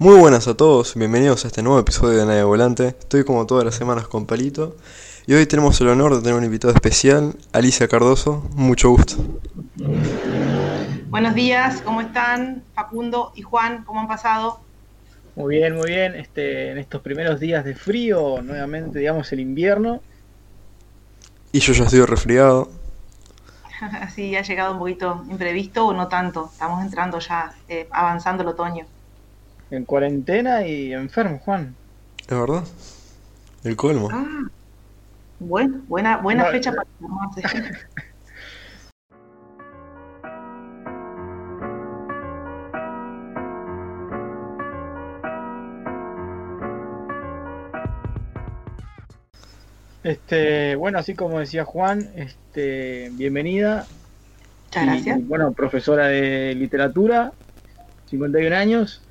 Muy buenas a todos, bienvenidos a este nuevo episodio de Nadie Volante. Estoy como todas las semanas con Palito y hoy tenemos el honor de tener un invitado especial, Alicia Cardoso. Mucho gusto. Buenos días, ¿cómo están? Facundo y Juan, ¿cómo han pasado? Muy bien, muy bien. Este, en estos primeros días de frío, nuevamente, digamos, el invierno. Y yo ya estoy resfriado. sí, ha llegado un poquito imprevisto o no tanto. Estamos entrando ya, eh, avanzando el otoño. En cuarentena y enfermo, Juan. ¿Es verdad? El colmo. Ah, bueno, buena, buena fecha para tomarse. Este, bueno, así como decía Juan, este, bienvenida. Muchas gracias. bueno, profesora de literatura, 51 años.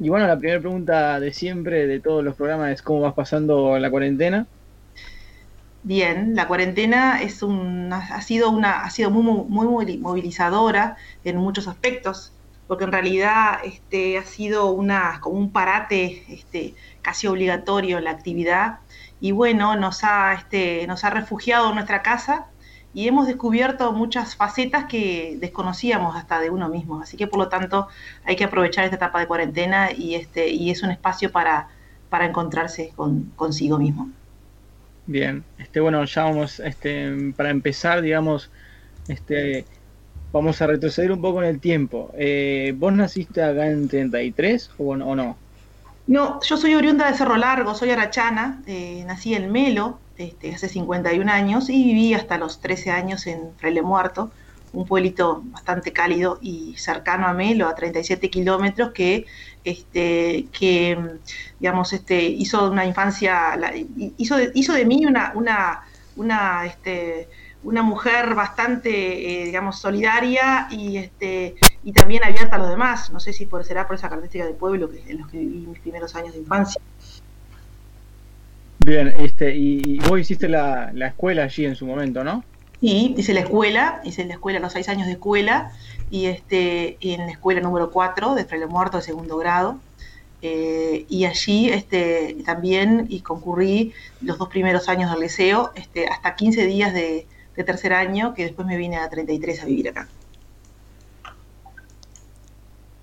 Y bueno, la primera pregunta de siempre de todos los programas es cómo vas pasando la cuarentena. Bien, la cuarentena es un, ha sido una, ha sido muy, movilizadora en muchos aspectos, porque en realidad este, ha sido una, como un parate este, casi obligatorio la actividad y bueno, nos ha, este, nos ha refugiado en nuestra casa y hemos descubierto muchas facetas que desconocíamos hasta de uno mismo. Así que por lo tanto hay que aprovechar esta etapa de cuarentena y, este, y es un espacio para, para encontrarse con, consigo mismo. Bien, este, bueno, ya vamos, este, para empezar, digamos, este, vamos a retroceder un poco en el tiempo. Eh, ¿Vos naciste acá en 33 o, o no? No, yo soy oriunda de Cerro Largo, soy arachana, eh, nací en Melo este, hace 51 años y viví hasta los 13 años en Fraile Muerto, un pueblito bastante cálido y cercano a Melo, a 37 kilómetros, que, este, que digamos, este, hizo una infancia, hizo, de, hizo mí una, una, una este, una mujer bastante, eh, digamos, solidaria y, este, y también abierta a los demás. No sé si por, será por esa característica del pueblo en los que viví mis primeros años de infancia. Bien, este, y, vos hiciste la, escuela allí en su momento, ¿no? Sí, hice la escuela, hice la escuela, los seis años de escuela, y este, en la escuela número 4 de Fraile Muerto de segundo grado. Eh, y allí este, también y concurrí los dos primeros años del liceo, este, hasta 15 días de, de tercer año, que después me vine a 33 a vivir acá.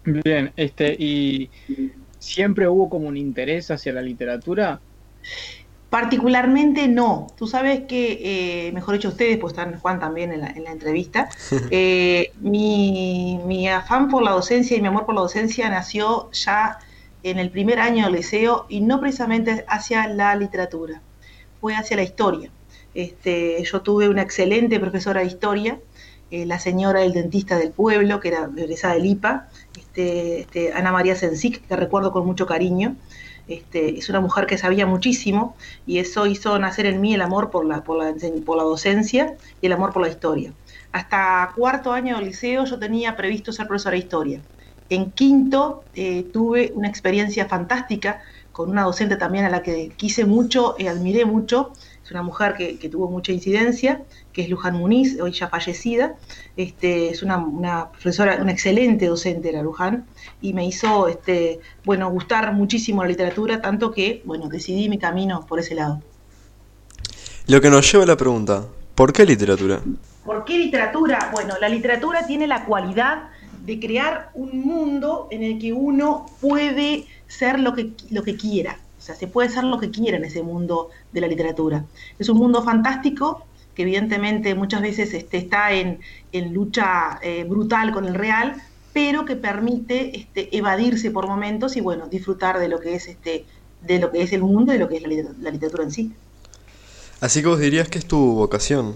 Bien, este, ¿y siempre hubo como un interés hacia la literatura? Particularmente no. Tú sabes que, eh, mejor dicho ustedes, pues están Juan también en la, entrevista, eh, mi, mi, afán por la docencia y mi amor por la docencia nació ya en el primer año del liceo y no precisamente hacia la literatura, fue hacia la historia. Este, yo tuve una excelente profesora de historia, eh, la señora del dentista del pueblo, que era egresada del IPA, este, este, Ana María Sensic, que recuerdo con mucho cariño. Este, es una mujer que sabía muchísimo y eso hizo nacer en mí el amor por la, por la, por la docencia y el amor por la historia. Hasta cuarto año del liceo yo tenía previsto ser profesora de historia. En quinto eh, tuve una experiencia fantástica con una docente también a la que quise mucho y admiré mucho, es una mujer que, tuvo mucha incidencia, que es Luján Muniz, hoy ya fallecida, este, es una, profesora, una excelente docente la Luján, y me hizo, este, bueno, gustar muchísimo la literatura, tanto que, bueno, decidí mi camino por ese lado. Lo que nos lleva a la pregunta, ¿por qué literatura? ¿Por qué literatura? Bueno, la literatura tiene la cualidad de crear un mundo en el que uno puede ser lo que, lo que quiera sea, se puede ser lo que quiera en ese mundo de la literatura. Es un mundo fantástico que evidentemente muchas veces este, está en, lucha eh, brutal con el real, pero que permite este, evadirse por momentos y bueno, disfrutar de lo que es este, de lo que es el mundo y de lo que es la literatura en sí. Así que vos dirías que es tu vocación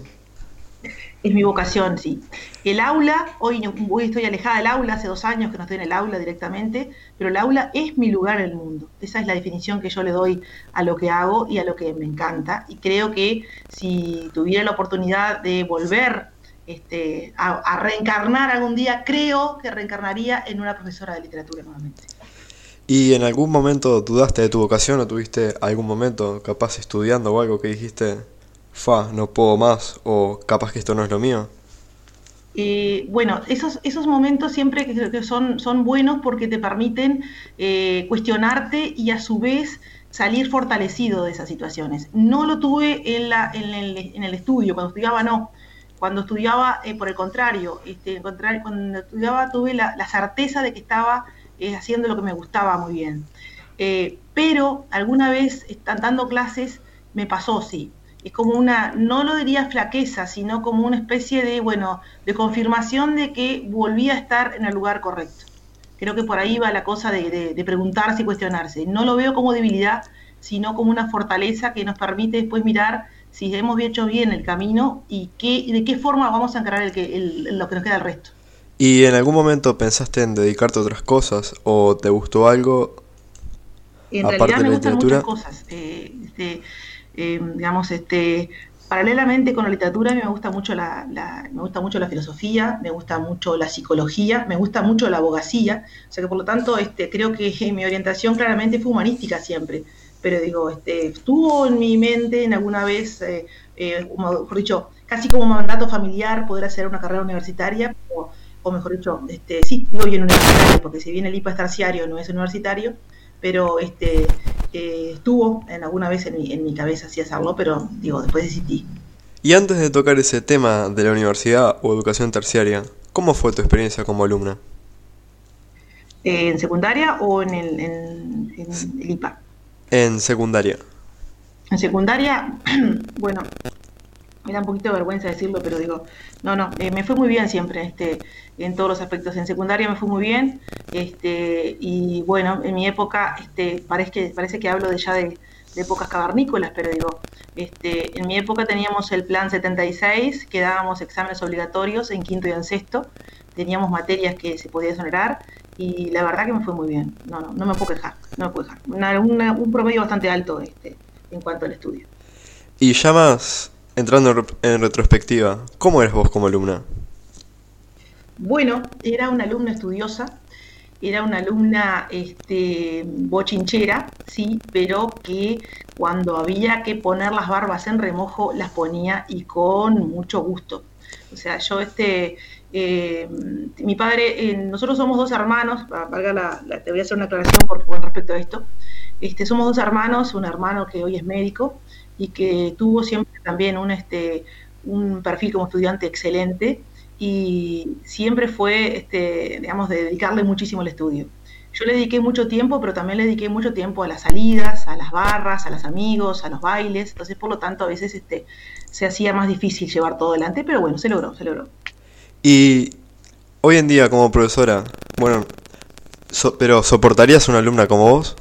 es mi vocación, sí. El aula, hoy, estoy alejada del aula, hace dos años que no estoy en el aula directamente, pero el aula es mi lugar en el mundo. Esa es la definición que yo le doy a lo que hago y a lo que me encanta. Y creo que si tuviera la oportunidad de volver este, a, reencarnar algún día, creo que reencarnaría en una profesora de literatura nuevamente. ¿Y en algún momento dudaste de tu vocación o tuviste algún momento capaz estudiando o algo que dijiste, fa, no puedo más, o capaz que esto no es lo mío? Eh, bueno, esos, esos momentos siempre que, son, son buenos porque te permiten eh, cuestionarte y a su vez salir fortalecido de esas situaciones. No lo tuve en, la, en, el, en el estudio, cuando estudiaba no. Cuando estudiaba, eh, por el contrario, este, cuando estudiaba tuve la, la certeza de que estaba haciendo lo que me gustaba muy bien. pero alguna vez, dando clases, me pasó, sí, es como una, no lo diría flaqueza, sino como una especie de, bueno, de confirmación de que volvía a estar en el lugar correcto. Creo que por ahí va la cosa de, preguntarse y cuestionarse. No lo veo como debilidad, sino como una fortaleza que nos permite después mirar si hemos hecho bien el camino y qué, de qué forma vamos a encarar el que, lo que nos queda el resto. ¿Y en algún momento pensaste en dedicarte a otras cosas o te gustó algo? En realidad me gustan muchas cosas. Eh, este, eh, digamos, este, paralelamente con la literatura me gusta mucho la, me gusta mucho la filosofía, me gusta mucho la psicología, me gusta mucho la abogacía, o sea que por lo tanto este, creo que mi orientación claramente fue humanística siempre, pero digo, este, estuvo en mi mente en alguna vez, eh, eh, mejor dicho, casi como mandato familiar poder hacer una carrera universitaria, o, mejor dicho, este, sí, digo yo en universitario, porque si bien el IPA es terciario, no es universitario, pero este, eh, estuvo en alguna vez en mi, en mi cabeza así hacerlo, pero digo, después decidí. Y antes de tocar ese tema de la universidad o educación terciaria, ¿cómo fue tu experiencia como alumna? ¿En secundaria o en el, en, el IPA? En secundaria. En secundaria, bueno, me da un poquito de vergüenza decirlo, pero digo, no, no, eh, me fue muy bien siempre, este, en todos los aspectos. En secundaria me fue muy bien, este, y bueno, en mi época, este, parece que, parece que hablo de ya de, épocas cavernícolas, pero digo, este, en mi época teníamos el plan 76, que dábamos exámenes obligatorios en quinto y en sexto, teníamos materias que se podía exonerar, y la verdad que me fue muy bien, no, no, no me puedo quejar, no me puedo quejar. un promedio bastante alto este, en cuanto al estudio. Y ya más entrando en retrospectiva, ¿cómo eres vos como alumna? Bueno, era una alumna estudiosa, era una alumna este, bochinchera, sí, pero que cuando había que poner las barbas en remojo, las ponía y con mucho gusto. O sea, yo este, eh, mi padre, eh, nosotros somos dos hermanos, valga la, te voy a hacer una aclaración con respecto a esto. Este, somos dos hermanos, un hermano que hoy es médico y que tuvo siempre también un, este, un perfil como estudiante excelente y siempre fue, este, digamos, de dedicarle muchísimo al estudio. Yo le dediqué mucho tiempo, pero también le dediqué mucho tiempo a las salidas, a las barras, a los amigos, a los bailes. Entonces, por lo tanto, a veces este, se hacía más difícil llevar todo adelante, pero bueno, se logró, se logró. Y hoy en día, como profesora, bueno, pero ¿soportarías una alumna como vos?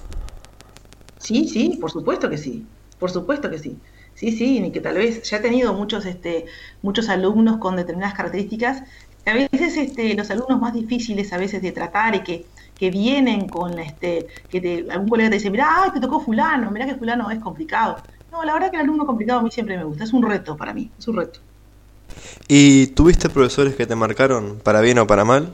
Sí, sí, por supuesto que sí. Por supuesto que sí. Sí, sí, y que tal vez ya he tenido muchos, este, muchos alumnos con determinadas características. A veces este, los alumnos más difíciles a veces de tratar y que, que vienen con este, que te, algún colega te dice, mira, ay, te tocó fulano, mira que fulano es complicado. No, la verdad que el alumno complicado a mí siempre me gusta, es un reto para mí, es un reto. ¿Y tuviste profesores que te marcaron para bien o para mal?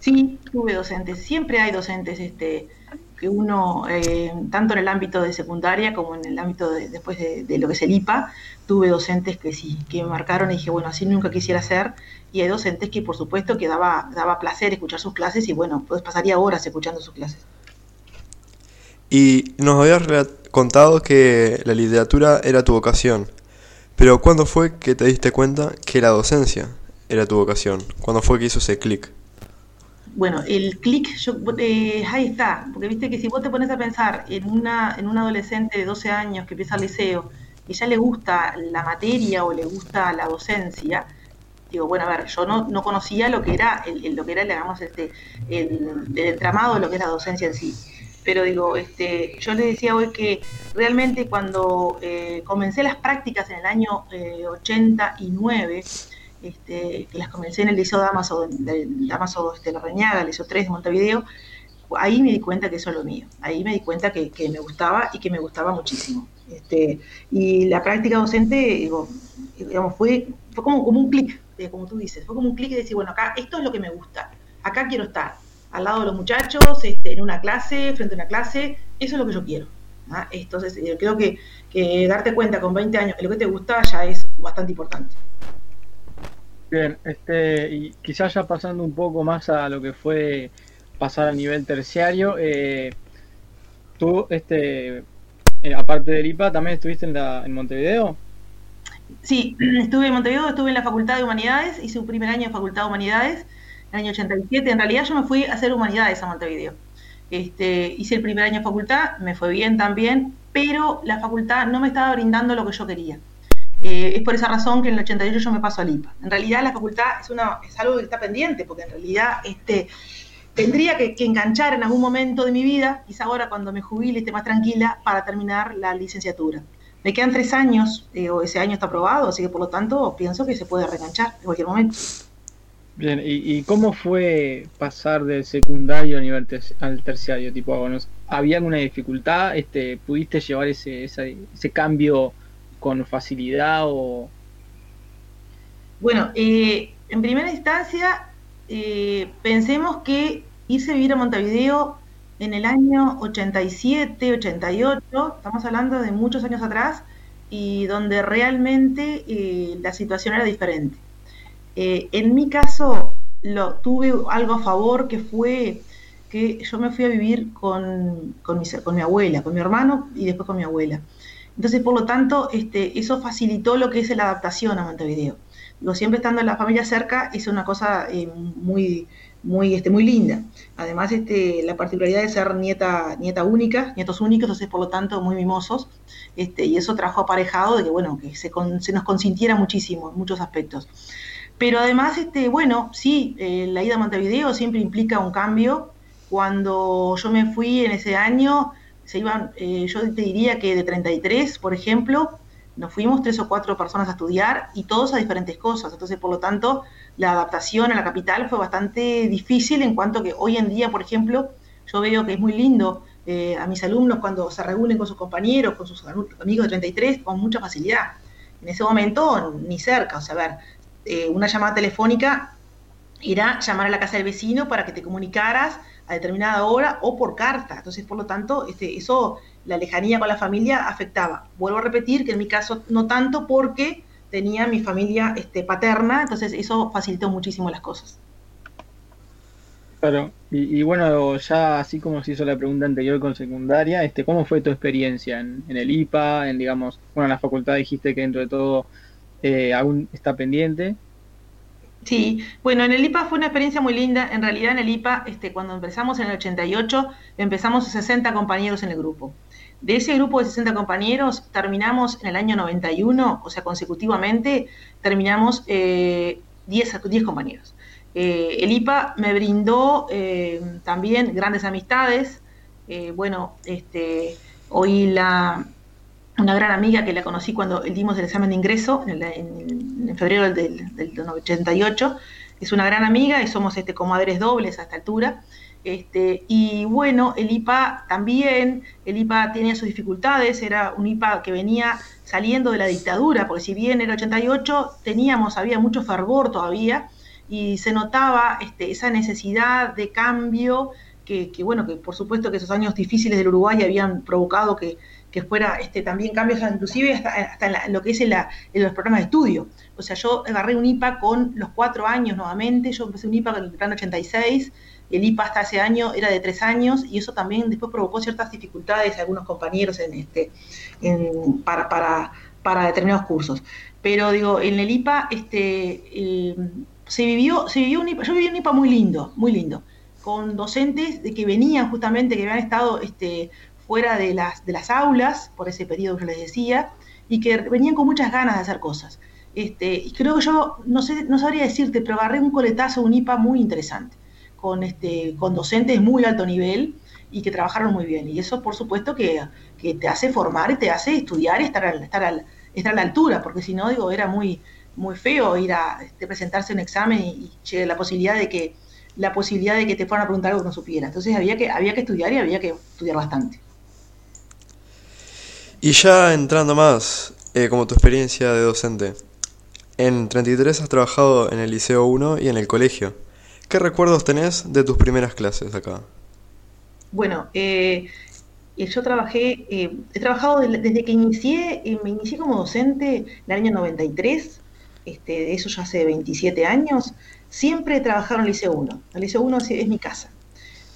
Sí, tuve docentes, siempre hay docentes este, que uno, eh, tanto en el ámbito de secundaria como en el ámbito de, después de, lo que es el IPA, tuve docentes que sí, que me marcaron y dije, bueno, así nunca quisiera ser, y hay docentes que por supuesto que daba, daba placer escuchar sus clases y bueno, pues pasaría horas escuchando sus clases. Y nos habías contado que la literatura era tu vocación, pero ¿cuándo fue que te diste cuenta que la docencia era tu vocación? ¿Cuándo fue que hizo ese clic? Bueno, el clic, eh, ahí está, porque viste que si vos te pones a pensar en una, en un adolescente de 12 años que empieza al liceo y ya le gusta la materia o le gusta la docencia, digo, bueno, a ver, yo no, no conocía lo que era, el, lo que era, digamos, este, el, el entramado de lo que es la docencia en sí. Pero digo, este, yo le decía hoy que realmente cuando eh, comencé las prácticas en el año eh, 89, este, que las comencé en el Liceo Damaso, Damaso este, La Reñaga, el Liceo 3 de Montevideo, ahí me di cuenta que eso es lo mío, ahí me di cuenta que, me gustaba y que me gustaba muchísimo. Este, y la práctica docente, digo, digamos, fue, fue como, como un clic, eh, como tú dices, fue como un clic de decir, bueno, acá esto es lo que me gusta, acá quiero estar, al lado de los muchachos, este, en una clase, frente a una clase, eso es lo que yo quiero. ¿ah? Entonces, eh, creo que, que darte cuenta con 20 años que lo que te gusta ya es bastante importante. Bien, este, y quizás ya pasando un poco más a lo que fue pasar a nivel terciario, eh, tú, este, eh, aparte del IPA, ¿también estuviste en, la, en Montevideo? Sí, estuve en Montevideo, estuve en la Facultad de Humanidades, hice un primer año de Facultad de Humanidades, en el año 87. En realidad yo me fui a hacer Humanidades a Montevideo. Este, hice el primer año de facultad, me fue bien también, pero la facultad no me estaba brindando lo que yo quería. Eh, es por esa razón que en el 88 yo me paso al IPA. En realidad la facultad es, una, es algo que está pendiente, porque en realidad este, tendría que, enganchar en algún momento de mi vida, quizá ahora cuando me jubile esté más tranquila, para terminar la licenciatura. Me quedan tres años, eh, o ese año está aprobado, así que por lo tanto pienso que se puede reenganchar en cualquier momento. Bien, ¿y, cómo fue pasar del secundario a nivel al terciario? Tipo, ¿Había alguna dificultad? Este, ¿Pudiste llevar ese, ese cambio con facilidad o...? Bueno, eh, en primera instancia, eh, pensemos que irse a vivir a Montevideo en el año 87, 88, estamos hablando de muchos años atrás, y donde realmente eh, la situación era diferente. en mi caso, lo, tuve algo a favor que fue que yo me fui a vivir con, con, mi, con mi abuela, con mi hermano y después con mi abuela. Entonces, por lo tanto, este, eso facilitó lo que es la adaptación a Montevideo. Digo, siempre estando la familia cerca es una cosa eh, muy, muy, este, muy linda. Además, este, la particularidad de ser nieta, nieta única, nietos únicos, entonces por lo tanto muy mimosos, este, y eso trajo aparejado de que, bueno, que se, se nos consintiera muchísimo en muchos aspectos. Pero además, este, bueno, sí, eh, la ida a Montevideo siempre implica un cambio. Cuando yo me fui en ese año, se iban, eh, yo te diría que de 33, por ejemplo, nos fuimos tres o cuatro personas a estudiar y todos a diferentes cosas. Entonces, por lo tanto, la adaptación a la capital fue bastante difícil en cuanto que hoy en día, por ejemplo, yo veo que es muy lindo eh, a mis alumnos cuando se reúnen con sus compañeros, con sus amigos de 33, con mucha facilidad. En ese momento, ni cerca. O sea, a ver, eh, una llamada telefónica era llamar a la casa del vecino para que te comunicaras a determinada hora o por carta. Entonces, por lo tanto, este, eso, la lejanía con la familia afectaba. Vuelvo a repetir que en mi caso no tanto porque tenía mi familia este, paterna, entonces eso facilitó muchísimo las cosas. Claro, y, bueno, ya así como se hizo la pregunta anterior con secundaria, este, ¿cómo fue tu experiencia en, el IPA, en digamos, bueno, en la facultad dijiste que dentro de todo eh, aún está pendiente, Sí, bueno, en el IPA fue una experiencia muy linda. En realidad en el IPA, este, cuando empezamos en el 88, empezamos 60 compañeros en el grupo. De ese grupo de 60 compañeros, terminamos en el año 91, o sea, consecutivamente, terminamos eh, 10, 10 compañeros. Eh, el IPA me brindó eh, también grandes amistades. Eh, bueno, este, hoy la, una gran amiga que la conocí cuando dimos el examen de ingreso en, febrero del, del, 88. Es una gran amiga y somos este, comadres dobles a esta altura. Este, y bueno, el IPA también, el IPA tenía sus dificultades, era un IPA que venía saliendo de la dictadura, porque si bien era 88, teníamos, había mucho fervor todavía, y se notaba este, esa necesidad de cambio, que, que, bueno, que por supuesto que esos años difíciles del Uruguay habían provocado que que fuera este, también cambios inclusive hasta, en, lo que es en, los programas de estudio. O sea, yo agarré un IPA con los cuatro años nuevamente, yo empecé un IPA con el plan 86, el IPA hasta ese año era de tres años y eso también después provocó ciertas dificultades a algunos compañeros en este, para, para, para, determinados cursos. Pero digo, en el IPA este, se, vivió, se vivió un IPA, yo viví un IPA muy lindo, muy lindo, con docentes de que venían justamente, que habían estado este, fuera de las, de las aulas, por ese periodo que les decía, y que venían con muchas ganas de hacer cosas. Este, y creo que yo, no, sé, no sabría decirte, pero agarré un coletazo, un IPA muy interesante, con, este, con docentes muy alto nivel y que trabajaron muy bien. Y eso, por supuesto, que, que te hace formar te hace estudiar estar, a, estar, estar a la altura, porque si no, digo, era muy, muy feo ir a este, presentarse un examen y, y la posibilidad de que la posibilidad de que te fueran a preguntar algo que no supiera. Entonces había que, había que estudiar y había que estudiar bastante. Y ya entrando más, eh, como tu experiencia de docente. En 33 has trabajado en el Liceo 1 y en el colegio. ¿Qué recuerdos tenés de tus primeras clases acá? Bueno, eh, yo trabajé, eh, he trabajado desde que inicié, me inicié como docente en el año 93. este, eso ya hace 27 años, siempre trabajaron en el Liceo 1. El Liceo 1 es, mi casa.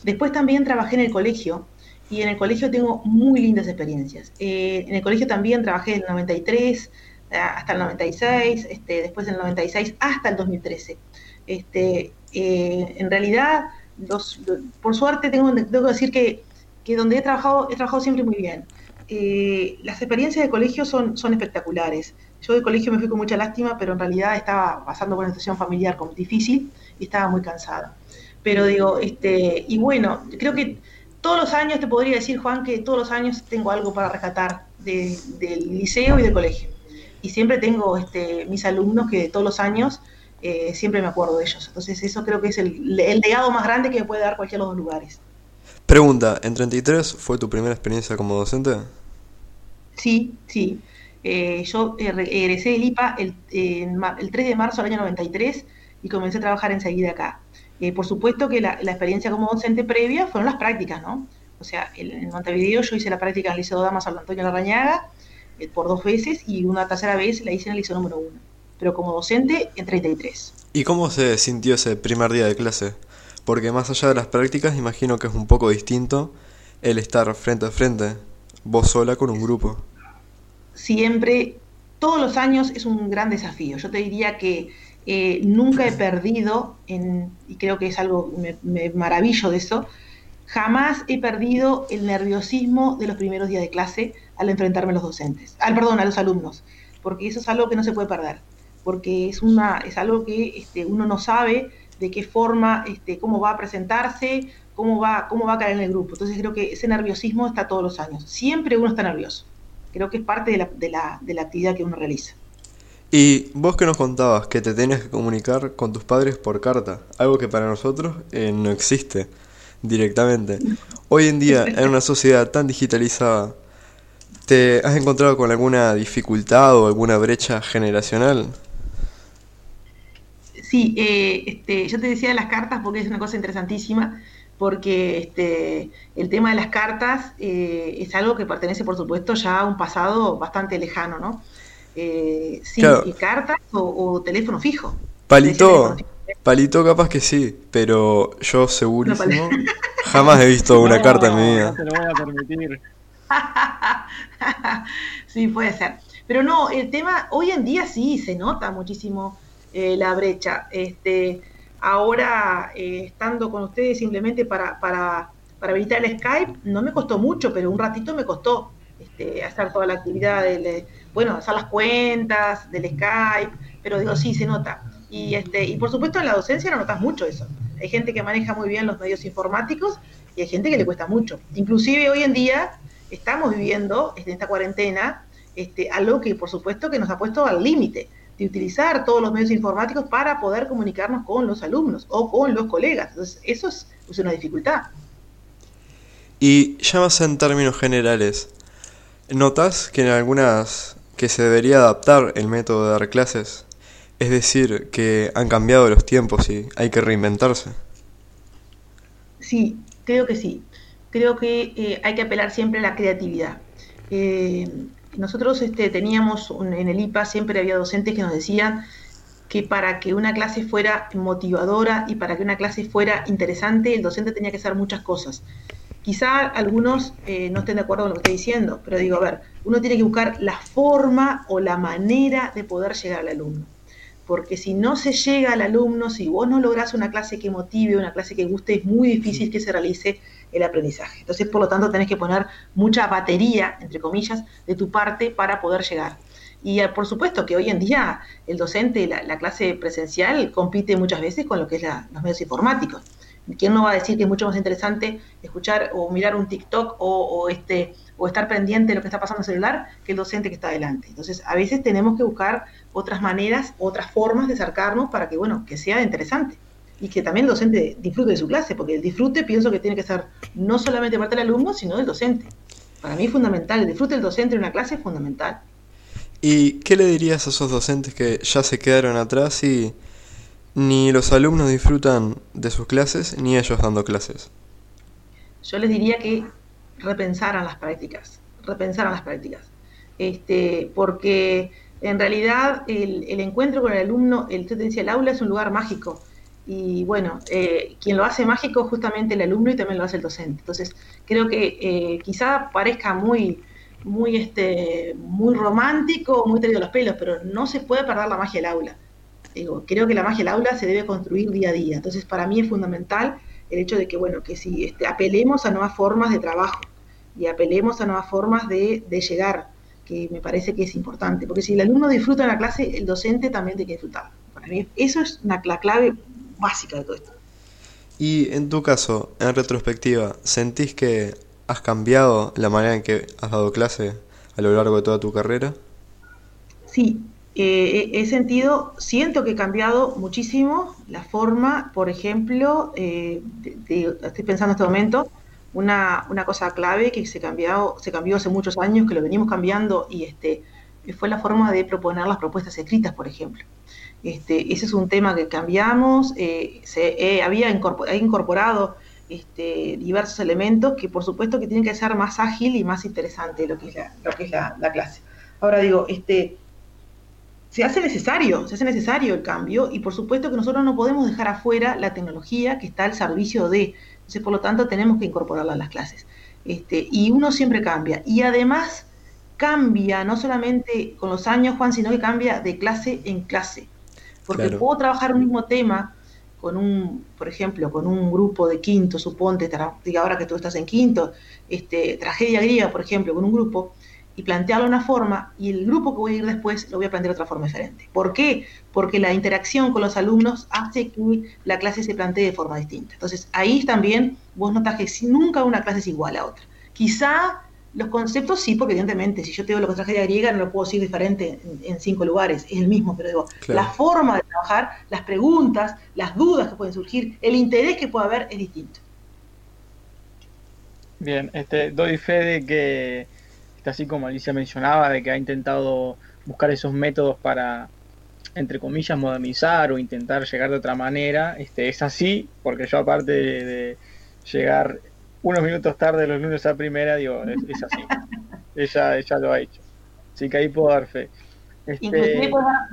Después también trabajé en el colegio y en el colegio tengo muy lindas experiencias. Eh, en el colegio también trabajé del 93 eh, hasta el 96, este, después del 96 hasta el 2013. Este, eh, en realidad, los, por suerte tengo, tengo que decir que, que, donde he trabajado, he trabajado siempre muy bien. las experiencias de colegio son, son espectaculares. Yo de colegio me fui con mucha lástima, pero en realidad estaba pasando por una situación familiar como difícil y estaba muy cansada. Pero digo, este, y bueno, creo que todos los años te podría decir, Juan, que todos los años tengo algo para rescatar del liceo y del colegio. Y siempre tengo este, mis alumnos que todos los años eh, siempre me acuerdo de ellos. Entonces eso creo que es el, el legado más grande que me puede dar cualquiera de los dos lugares. Pregunta, ¿en 33 fue tu primera experiencia como docente? Sí, sí. Eh, yo egresé del IPA el, 3 de marzo del año 93 y comencé a trabajar enseguida acá. Eh, por supuesto que la, experiencia como docente previa fueron las prácticas, ¿no? O sea, en Montevideo yo hice la práctica en el Liceo Damas San Antonio Larrañaga eh, por dos veces y una tercera vez la hice en el Liceo número uno. Pero como docente en 33. ¿Y cómo se sintió ese primer día de clase? Porque más allá de las prácticas, imagino que es un poco distinto el estar frente a frente, vos sola con un grupo siempre, todos los años es un gran desafío. Yo te diría que eh, nunca he perdido, en, y creo que es algo, me, maravillo de eso, jamás he perdido el nerviosismo de los primeros días de clase al enfrentarme a los docentes, al perdón, a los alumnos, porque eso es algo que no se puede perder, porque es una, es algo que este, uno no sabe de qué forma, este, cómo va a presentarse, cómo va, cómo va a caer en el grupo. Entonces creo que ese nerviosismo está todos los años. Siempre uno está nervioso creo que es parte de la, de la, de la actividad que uno realiza. Y vos que nos contabas que te tenías que comunicar con tus padres por carta, algo que para nosotros eh, no existe directamente. Hoy en día, en una sociedad tan digitalizada, ¿te has encontrado con alguna dificultad o alguna brecha generacional? Sí, eh, este, yo te decía las cartas porque es una cosa interesantísima porque este, el tema de las cartas eh, es algo que pertenece, por supuesto, ya a un pasado bastante lejano, ¿no? Eh, cartas o, teléfono fijo. Palito, palito capaz que sí, pero yo segurísimo jamás he visto una carta en mi vida. No te lo voy a permitir. sí, puede ser. Pero no, el tema, hoy en día sí se nota muchísimo eh, la brecha. Este, Ahora, eh, estando con ustedes simplemente para, para, para habilitar el Skype, no me costó mucho, pero un ratito me costó este, hacer toda la actividad, del, bueno, hacer las cuentas del Skype, pero digo, sí, se nota. Y, este, y por supuesto en la docencia no notas mucho eso. Hay gente que maneja muy bien los medios informáticos y hay gente que le cuesta mucho. Inclusive hoy en día estamos viviendo en esta cuarentena este, algo que por supuesto que nos ha puesto al límite de utilizar todos los medios informáticos para poder comunicarnos con los alumnos o con los colegas. Entonces, eso es, una dificultad. Y ya más en términos generales, ¿notas que en algunas que se debería adaptar el método de dar clases? Es decir, que han cambiado los tiempos y hay que reinventarse. Sí, creo que sí. Creo que eh, hay que apelar siempre a la creatividad. Eh, nosotros este, teníamos en el IPA, siempre había docentes que nos decían que para que una clase fuera motivadora y para que una clase fuera interesante, el docente tenía que hacer muchas cosas. Quizá algunos eh, no estén de acuerdo con lo que estoy diciendo, pero digo, a ver, uno tiene que buscar la forma o la manera de poder llegar al alumno. Porque si no se llega al alumno, si vos no lográs una clase que motive, una clase que guste, es muy difícil que se realice el aprendizaje. Entonces, por lo tanto, tenés que poner mucha batería, entre comillas, de tu parte para poder llegar. Y eh, por supuesto que hoy en día el docente, la, la clase presencial, compite muchas veces con lo que es los medios informáticos. ¿Quién no va a decir que es mucho más interesante escuchar o mirar un TikTok o, este, o estar pendiente de lo que está pasando en el celular que el docente que está adelante? Entonces, a veces tenemos que buscar otras maneras, otras formas de acercarnos para que, bueno, que sea interesante y que también el docente disfrute de su clase, porque el disfrute pienso que tiene que ser no solamente parte del alumno, sino del docente. Para mí es fundamental, el disfrute del docente en una clase es fundamental. ¿Y qué le dirías a esos docentes que ya se quedaron atrás y ni los alumnos disfrutan de sus clases, ni ellos dando clases? Yo les diría que repensaran las prácticas, repensaran las prácticas. Este, porque En realidad, el, encuentro con el alumno, el, decía, el aula es un lugar mágico. Y bueno, eh, quien lo hace mágico justamente el alumno y también lo hace el docente. Entonces, creo que eh, quizá parezca muy, muy, este, muy romántico, muy traído los pelos, pero no se puede perder la magia del aula. Digo, creo que la magia del aula se debe construir día a día. Entonces, para mí es fundamental el hecho de que, bueno, que si este, apelemos a nuevas formas de trabajo y apelemos a nuevas formas de, de llegar, que me parece que es importante, porque si el alumno disfruta en la clase, el docente también tiene que disfrutar. Para mí eso es una, la clave básica de todo esto. Y en tu caso, en retrospectiva, ¿sentís que has cambiado la manera en que has dado clase a lo largo de toda tu carrera? Sí, eh, he sentido, siento que he cambiado muchísimo la forma, por ejemplo, eh, estoy pensando en este momento, una, una, cosa clave que se, cambiado, se cambió hace muchos años, que lo venimos cambiando, y este, fue la forma de proponer las propuestas escritas, por ejemplo. Este, ese es un tema que cambiamos, eh, se había incorporado este, diversos elementos que por supuesto que tienen que ser más ágil y más interesante lo que es la, lo que es la, clase. Ahora digo, este, se hace necesario, se hace necesario el cambio y por supuesto que nosotros no podemos dejar afuera la tecnología que está al servicio de, entonces por lo tanto tenemos que incorporarla a las clases. Este, y uno siempre cambia. Y además cambia no solamente con los años, Juan, sino que cambia de clase en clase porque puedo trabajar un mismo tema con un, por ejemplo, con un grupo de quinto, suponte, diga ahora que tú estás en quinto, este, tragedia griega, por ejemplo, con un grupo, y plantearlo de una forma, y el grupo que voy a ir después lo voy a plantear de otra forma diferente. ¿Por qué? Porque la interacción con los alumnos hace que la clase se plantee de forma distinta. Entonces, ahí también vos notas que nunca una clase es igual a otra. Quizá los conceptos sí, porque evidentemente, si yo te digo que es tragedia griega, no lo puedo decir diferente en, cinco lugares, es el mismo, pero digo, la forma de trabajar, las preguntas, las dudas que pueden surgir, el interés que puede haber es distinto. Bien, este, doy fe de que, así como Alicia mencionaba, de que ha intentado buscar esos métodos para, entre comillas, modernizar o intentar llegar de otra manera, este, es así, porque yo aparte de llegar unos minutos tarde los lunes a primera, digo, es, así. ella, ella lo ha hecho. Así que ahí puedo dar fe. Este... Inclusive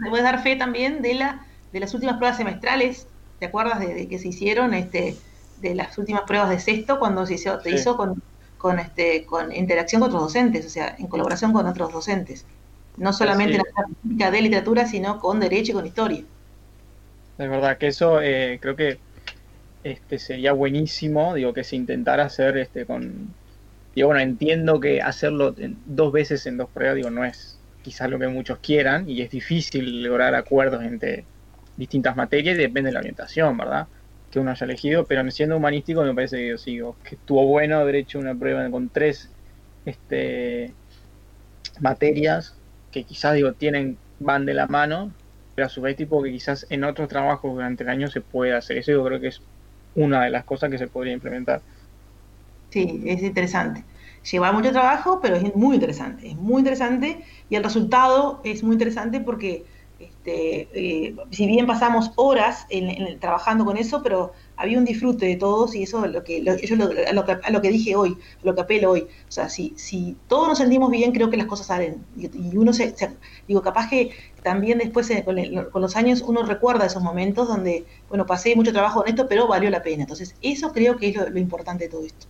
puedes dar, fe también de la de las últimas pruebas semestrales, ¿te acuerdas de, que se hicieron este de las últimas pruebas de sexto cuando se hizo, se hizo con, con este con interacción con otros docentes, o sea, en colaboración con otros docentes? No solamente la práctica de literatura, sino con derecho y con historia. Es verdad que eso eh, creo que este, sería buenísimo, digo, que se intentara hacer este con. Digo, bueno, entiendo que hacerlo dos veces en dos pruebas, digo, no es quizás lo que muchos quieran y es difícil lograr acuerdos entre distintas materias y depende de la orientación, ¿verdad? Que uno haya elegido, pero siendo humanístico me parece que, sí, que estuvo bueno haber hecho una prueba con tres este, materias que quizás, digo, tienen, van de la mano, pero a su vez, tipo, que quizás en otros trabajos durante el año se puede hacer. Eso yo creo que es una de las cosas que se podría implementar. Sí, es interesante. Lleva mucho trabajo, pero es muy interesante. Es muy interesante y el resultado es muy interesante porque este, eh, si bien pasamos horas en, trabajando con eso, pero había un disfrute de todos y eso es lo que, lo, a, lo que dije hoy, lo que apelo hoy. O sea, si, si todos nos sentimos bien, creo que las cosas salen. Y, uno se, digo, capaz que también después eh, con, los años uno recuerda esos momentos donde, bueno, pasé mucho trabajo en esto, pero valió la pena. Entonces, eso creo que es lo, lo importante de todo esto.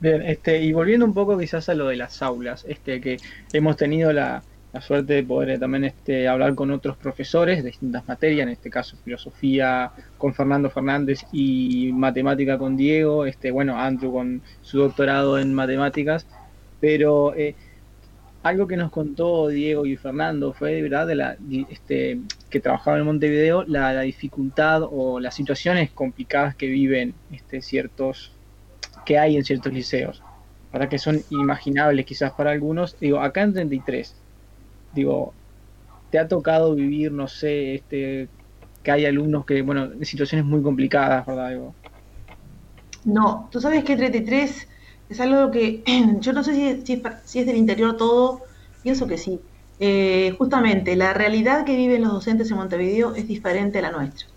Bien, este, y volviendo un poco quizás a lo de las aulas, este, que hemos tenido la, la suerte de poder también este, hablar con otros profesores de distintas materias, en este caso filosofía con Fernando Fernández y matemática con Diego, este, bueno, Andrew con su doctorado en matemáticas, pero eh, algo que nos contó Diego y Fernando fue de verdad la, este, que trabajaban en Montevideo, la, dificultad o las situaciones complicadas que viven este, ciertos, que hay en ciertos liceos, para que son inimaginables quizás para algunos. Digo, acá en 33, digo, ¿te ha tocado vivir, no sé, este, que hay alumnos que, bueno, en situaciones muy complicadas, ¿verdad? No, tú sabes que 33 es algo que yo no sé si, si, es, del interior todo, pienso que sí. Eh, justamente, la realidad que viven los docentes en Montevideo es diferente a la nuestra.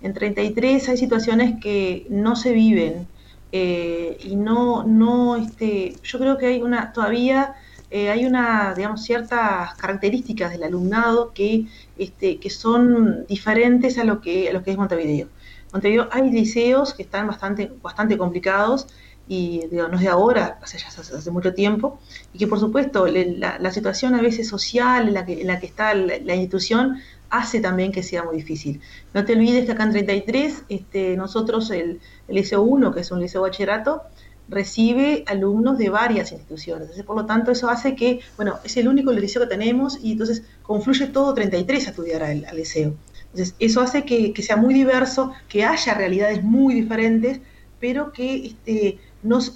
En 33 hay situaciones que no se viven eh, y no, no, este, yo creo que hay una, todavía eh, hay una, digamos, ciertas características del alumnado que, este, que son diferentes a lo que, a lo que es Montevideo. Montevideo hay liceos que están bastante, bastante complicados y digo, no es de ahora, hace, ya hace mucho tiempo, y que por supuesto la, situación a veces social en la que, en la que está la, institución hace también que sea muy difícil. No te olvides que acá en 33, este, nosotros el, el Liceo 1, que es un liceo bachillerato, recibe alumnos de varias instituciones. Entonces, por lo tanto, eso hace que, bueno, es el único liceo que tenemos y entonces confluye todo 33 a estudiar al, liceo. Entonces, eso hace que, sea muy diverso, que haya realidades muy diferentes, pero que este,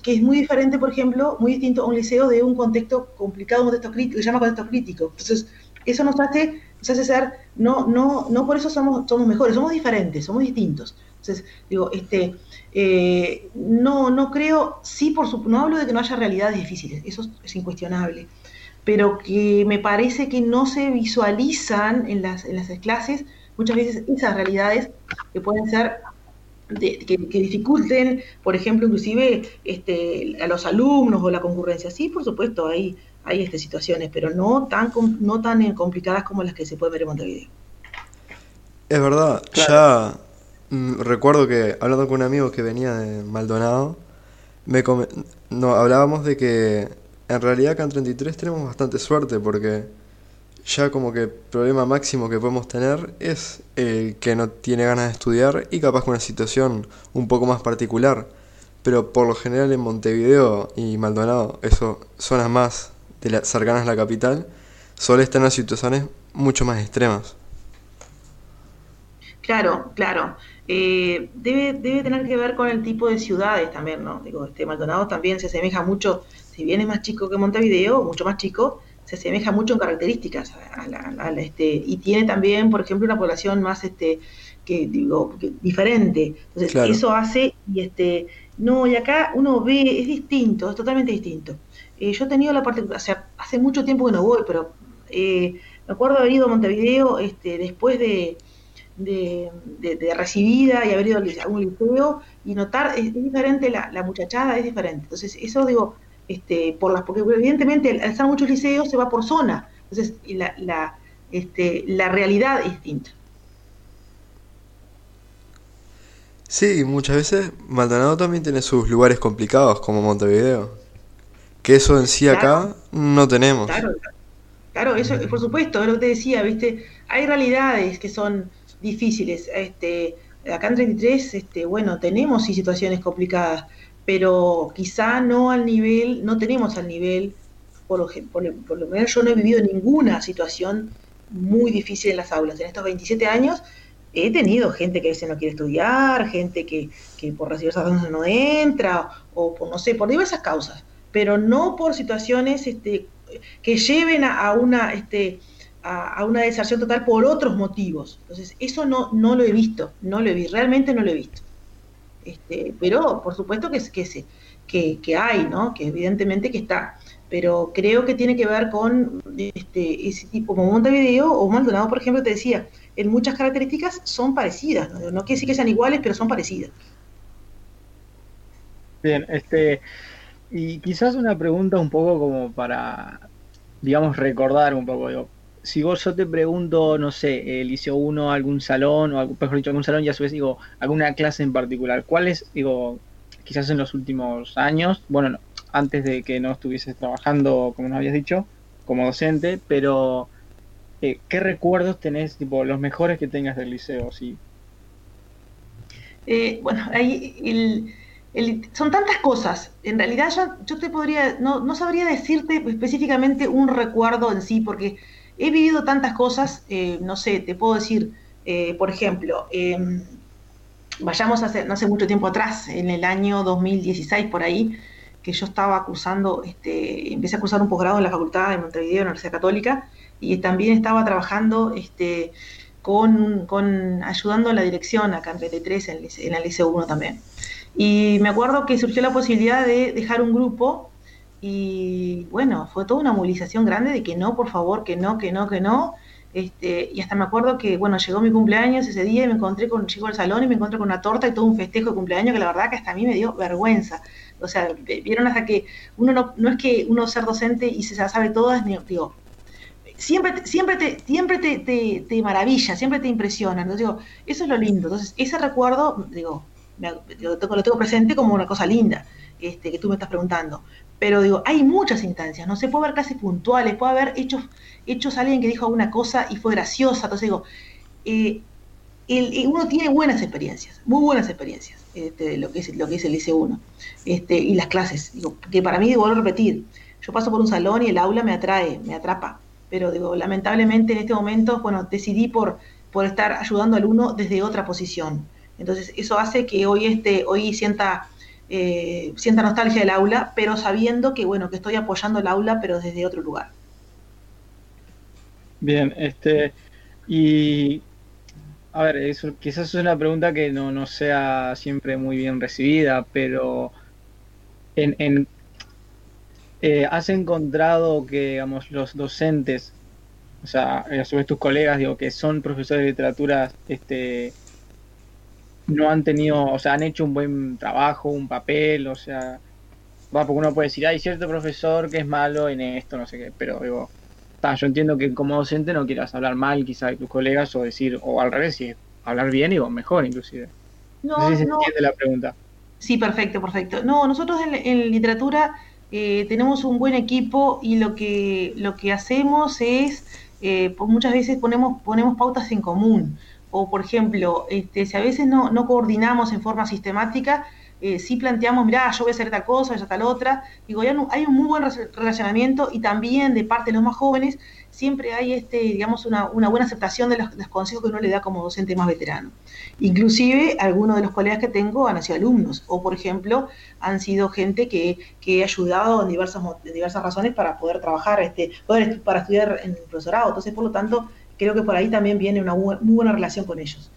que es muy diferente, por ejemplo, muy distinto a un liceo de un contexto complicado, un contexto crítico, se llama contexto crítico. Entonces, eso nos hace, nos hace ser, no, no, no por eso somos, somos mejores, somos diferentes, somos distintos. Entonces, digo, este, eh, no, no creo, sí, por su, no hablo de que no haya realidades difíciles, eso es incuestionable, pero que me parece que no se visualizan en las, en las clases muchas veces esas realidades que pueden ser que, dificulten, por ejemplo, inclusive este, a los alumnos o la concurrencia. Sí, por supuesto, hay, hay este, situaciones, pero no tan, no tan complicadas como las que se pueden ver en Montevideo. Es verdad, ya recuerdo que hablando con un amigo que venía de Maldonado, me no, hablábamos de que en realidad acá en 33 tenemos bastante suerte porque ya como que el problema máximo que podemos tener es el que no tiene ganas de estudiar y capaz con una situación un poco más particular. Pero por lo general en Montevideo y Maldonado, eso, zonas más de la, cercanas a la capital, suele estar en situaciones mucho más extremas. Claro, claro. Eh, debe, debe tener que ver con el tipo de ciudades también, ¿no? Digo, este Maldonado también se asemeja mucho, si bien es más chico que Montevideo, mucho más chico, se asemeja mucho en características a, este, y tiene también, por ejemplo, una población más este, que digo diferente. Entonces, eso hace y este no, y acá uno ve, es distinto, es totalmente distinto. Eh, yo he tenido la parte, o sea, hace mucho tiempo que no voy, pero eh, me acuerdo haber ido a Montevideo este, después de, de, recibida y haber ido a un liceo y notar, es, diferente, la, la, muchachada es diferente. Entonces, eso digo, este, por las, porque evidentemente al estar muchos liceos se va por zona, entonces la, la, este, la realidad es distinta. Sí, muchas veces Maldonado también tiene sus lugares complicados como Montevideo, que eso en sí acá no tenemos. Claro, claro, eso por supuesto, es lo que te decía, viste, hay realidades que son difíciles, este, acá en 33, este, bueno, tenemos sí situaciones complicadas, pero quizá no al nivel, no tenemos al nivel, por lo, por, lo menos yo no he vivido ninguna situación muy difícil en las aulas. En estos 27 años he tenido gente que a veces no quiere estudiar, gente que, que por recibir esas no entra, o por no sé, por diversas causas, pero no por situaciones este, que lleven a, una este, a, una deserción total por otros motivos. Entonces, eso no, no lo he visto, no lo he visto, realmente no lo he visto. Este, pero por supuesto que, que, que, que hay, ¿no? que evidentemente que está, pero creo que tiene que ver con este, ese tipo, como Montevideo o Maldonado, por ejemplo, te decía, en muchas características son parecidas, no, no quiere decir que sean iguales, pero son parecidas. Bien, este, y quizás una pregunta un poco como para, digamos, recordar un poco, si vos yo te pregunto, no sé, el Liceo 1, algún salón, o mejor dicho, algún salón, y a su vez digo, alguna clase en particular, ¿cuál es, digo, quizás en los últimos años, bueno, antes de que no estuvieses trabajando, como nos habías dicho, como docente, pero eh, ¿qué recuerdos tenés, tipo, los mejores que tengas del liceo? Sí. Eh, bueno, ahí son tantas cosas. En realidad yo, yo te podría, no, no sabría decirte específicamente un recuerdo en sí, porque he vivido tantas cosas, eh, no sé, te puedo decir, eh, por ejemplo, em, vayamos hace, no hace mucho tiempo atrás, en el año 2016 por ahí, que yo estaba cursando, este, empecé a cursar un posgrado en la Facultad de Montevideo, en la Universidad Católica, y también estaba trabajando este, con, con ayudando a la dirección acá en 33, en, en el Liceo 1 también. Y me acuerdo que surgió la posibilidad de dejar un grupo y bueno, fue toda una movilización grande de que no, por favor, que no, que no, que no. Este, y hasta me acuerdo que, bueno, llegó mi cumpleaños ese día y me encontré con, chico al salón y me encontré con una torta y todo un festejo de cumpleaños que la verdad que hasta a mí me dio vergüenza. O sea, vieron hasta que uno no, no es que uno ser docente y se sabe todas, digo, siempre, siempre, te, siempre te, te, maravilla, siempre te impresiona. Entonces digo, eso es lo lindo. Entonces, ese recuerdo, digo, lo tengo presente como una cosa linda, este, que tú me estás preguntando. Pero digo, hay muchas instancias, no se puede ver casi puntuales, puede haber hechos, hechos alguien que dijo alguna cosa y fue graciosa. Entonces digo, eh, uno tiene buenas experiencias, muy buenas experiencias, este, lo, que es, lo que es el IC1 este, y las clases. Digo, que para mí, vuelvo a repetir, yo paso por un salón y el aula me atrae, me atrapa. Pero digo, lamentablemente en este momento, bueno, decidí por, por estar ayudando al uno desde otra posición. Entonces, eso hace que hoy, este, hoy sienta eh, sienta nostalgia del aula, pero sabiendo que bueno, que estoy apoyando el aula, pero desde otro lugar. Bien, este, y a ver, eso, quizás es una pregunta que no, no sea siempre muy bien recibida, pero en, en eh, ¿has encontrado que digamos, los docentes, o sea, a su vez tus colegas, digo, que son profesores de literatura, este, no han tenido, o sea, han hecho un buen trabajo, un papel, o sea, va, porque uno puede decir, hay cierto profesor que es malo en esto, no sé qué, pero digo, yo entiendo que como docente no quieras hablar mal quizá de tus colegas o decir, o al revés, si hablar bien y mejor inclusive. No, no sé si se entiende la pregunta. Sí, perfecto, perfecto. No, nosotros en, literatura eh, tenemos un buen equipo y lo que, lo que hacemos es, eh, muchas veces ponemos, ponemos pautas en común o por ejemplo, este, si a veces no, no coordinamos en forma sistemática, eh, si planteamos, mira, yo voy a hacer tal cosa, yo tal otra, digo, hay un muy buen relacionamiento y también de parte de los más jóvenes siempre hay, este, digamos, una, buena aceptación de los, consejos que uno le da como docente más veterano. Inclusive, algunos de los colegas que tengo han sido alumnos o, por ejemplo, han sido gente que, que he ayudado en diversas, diversas razones para poder trabajar, este, poder, para estudiar en el profesorado. Entonces, por lo tanto, creo que por ahí también viene una muy buena relación con ellos.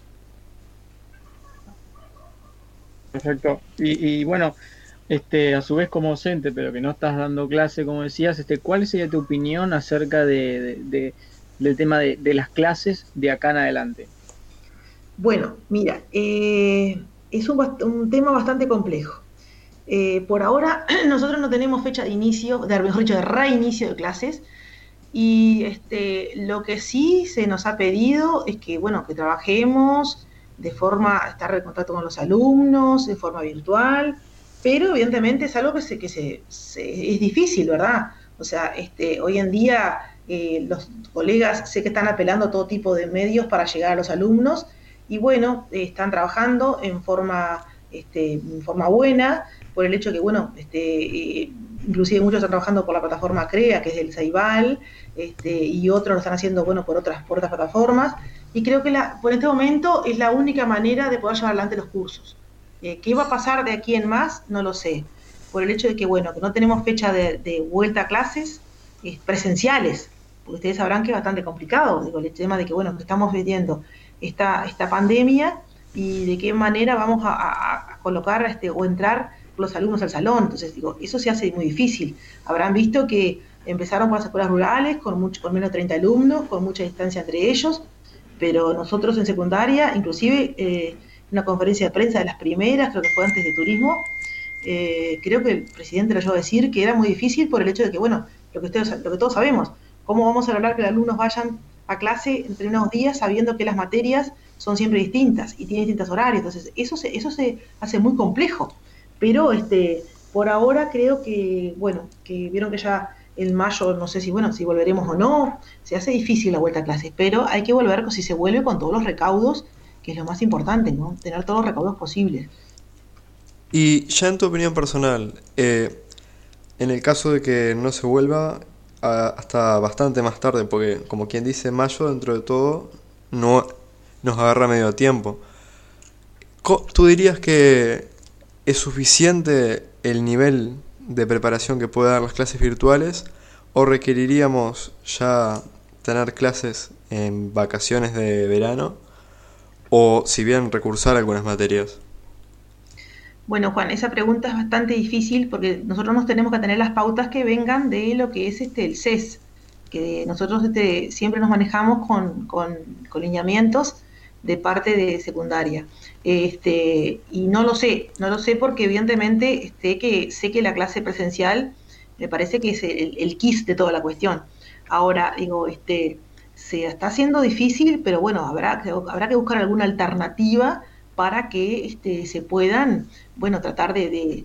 Perfecto. Y, bueno, este, a su vez como docente, pero que no estás dando clase, como decías, este, ¿cuál sería tu opinión acerca de, del tema de, las clases de acá en adelante? Bueno, mira, eh, es un, tema bastante complejo. Eh, por ahora nosotros no tenemos fecha de inicio, de, mejor dicho, de reinicio de clases, y este, lo que sí se nos ha pedido es que, bueno, que trabajemos de forma, estar en contacto con los alumnos, de forma virtual, pero evidentemente es algo que, se, que se, es difícil, ¿verdad? O sea, este, hoy en día eh, los colegas sé que están apelando a todo tipo de medios para llegar a los alumnos y bueno, están trabajando en forma, este, en forma buena por el hecho que, bueno, este, eh, inclusive muchos están trabajando por la plataforma CREA, que es del Ceibal, este, y otros lo están haciendo bueno por otras, por otras plataformas. Y creo que la, por este momento es la única manera de poder llevar adelante los cursos. Eh, ¿Qué va a pasar de aquí en más? No lo sé. Por el hecho de que, bueno, que no tenemos fecha de, vuelta a clases presenciales, porque ustedes sabrán que es bastante complicado, digo, el tema de que, bueno, que estamos viviendo esta, esta pandemia y de qué manera vamos a, colocar este, o entrar los alumnos al salón. Entonces, digo, eso se hace muy difícil. Habrán visto que empezaron por las escuelas rurales, con, mucho, con menos de 30 alumnos, con mucha distancia entre ellos, pero nosotros en secundaria, inclusive eh, una conferencia de prensa de las primeras, creo que fue antes de turismo, eh, creo que el presidente lo llevó a decir que era muy difícil por el hecho de que, bueno, lo que, ustedes, lo que todos sabemos, ¿cómo vamos a lograr que los alumnos vayan a clase entre unos días sabiendo que las materias son siempre distintas y tienen distintos horarios? Entonces, eso se, eso se hace muy complejo. Pero este, por ahora creo que, bueno, que vieron que ya en mayo, no sé si, bueno, si volveremos o no, se hace difícil la vuelta a clases, pero hay que volver, si se vuelve, con todos los recaudos, que es lo más importante, ¿no? Tener todos los recaudos posibles. Y ya en tu opinión personal, eh, en el caso de que no se vuelva hasta bastante más tarde, porque como quien dice, mayo dentro de todo no nos agarra medio tiempo. ¿Tú dirías que ¿Es suficiente el nivel de preparación que puede dar las clases virtuales o requeriríamos ya tener clases en vacaciones de verano o si bien recursar algunas materias? Bueno, Juan, esa pregunta es bastante difícil porque nosotros nos tenemos que tener las pautas que vengan de lo que es este el CES, que nosotros este, siempre nos manejamos con, con, con lineamientos de parte de secundaria. Este, y no lo sé, no lo sé porque evidentemente este, sé que la clase presencial me parece que es el, el de toda la cuestión. Ahora, digo, este, se está haciendo difícil, pero bueno, habrá, habrá que buscar alguna alternativa para que este, se puedan, bueno, tratar de,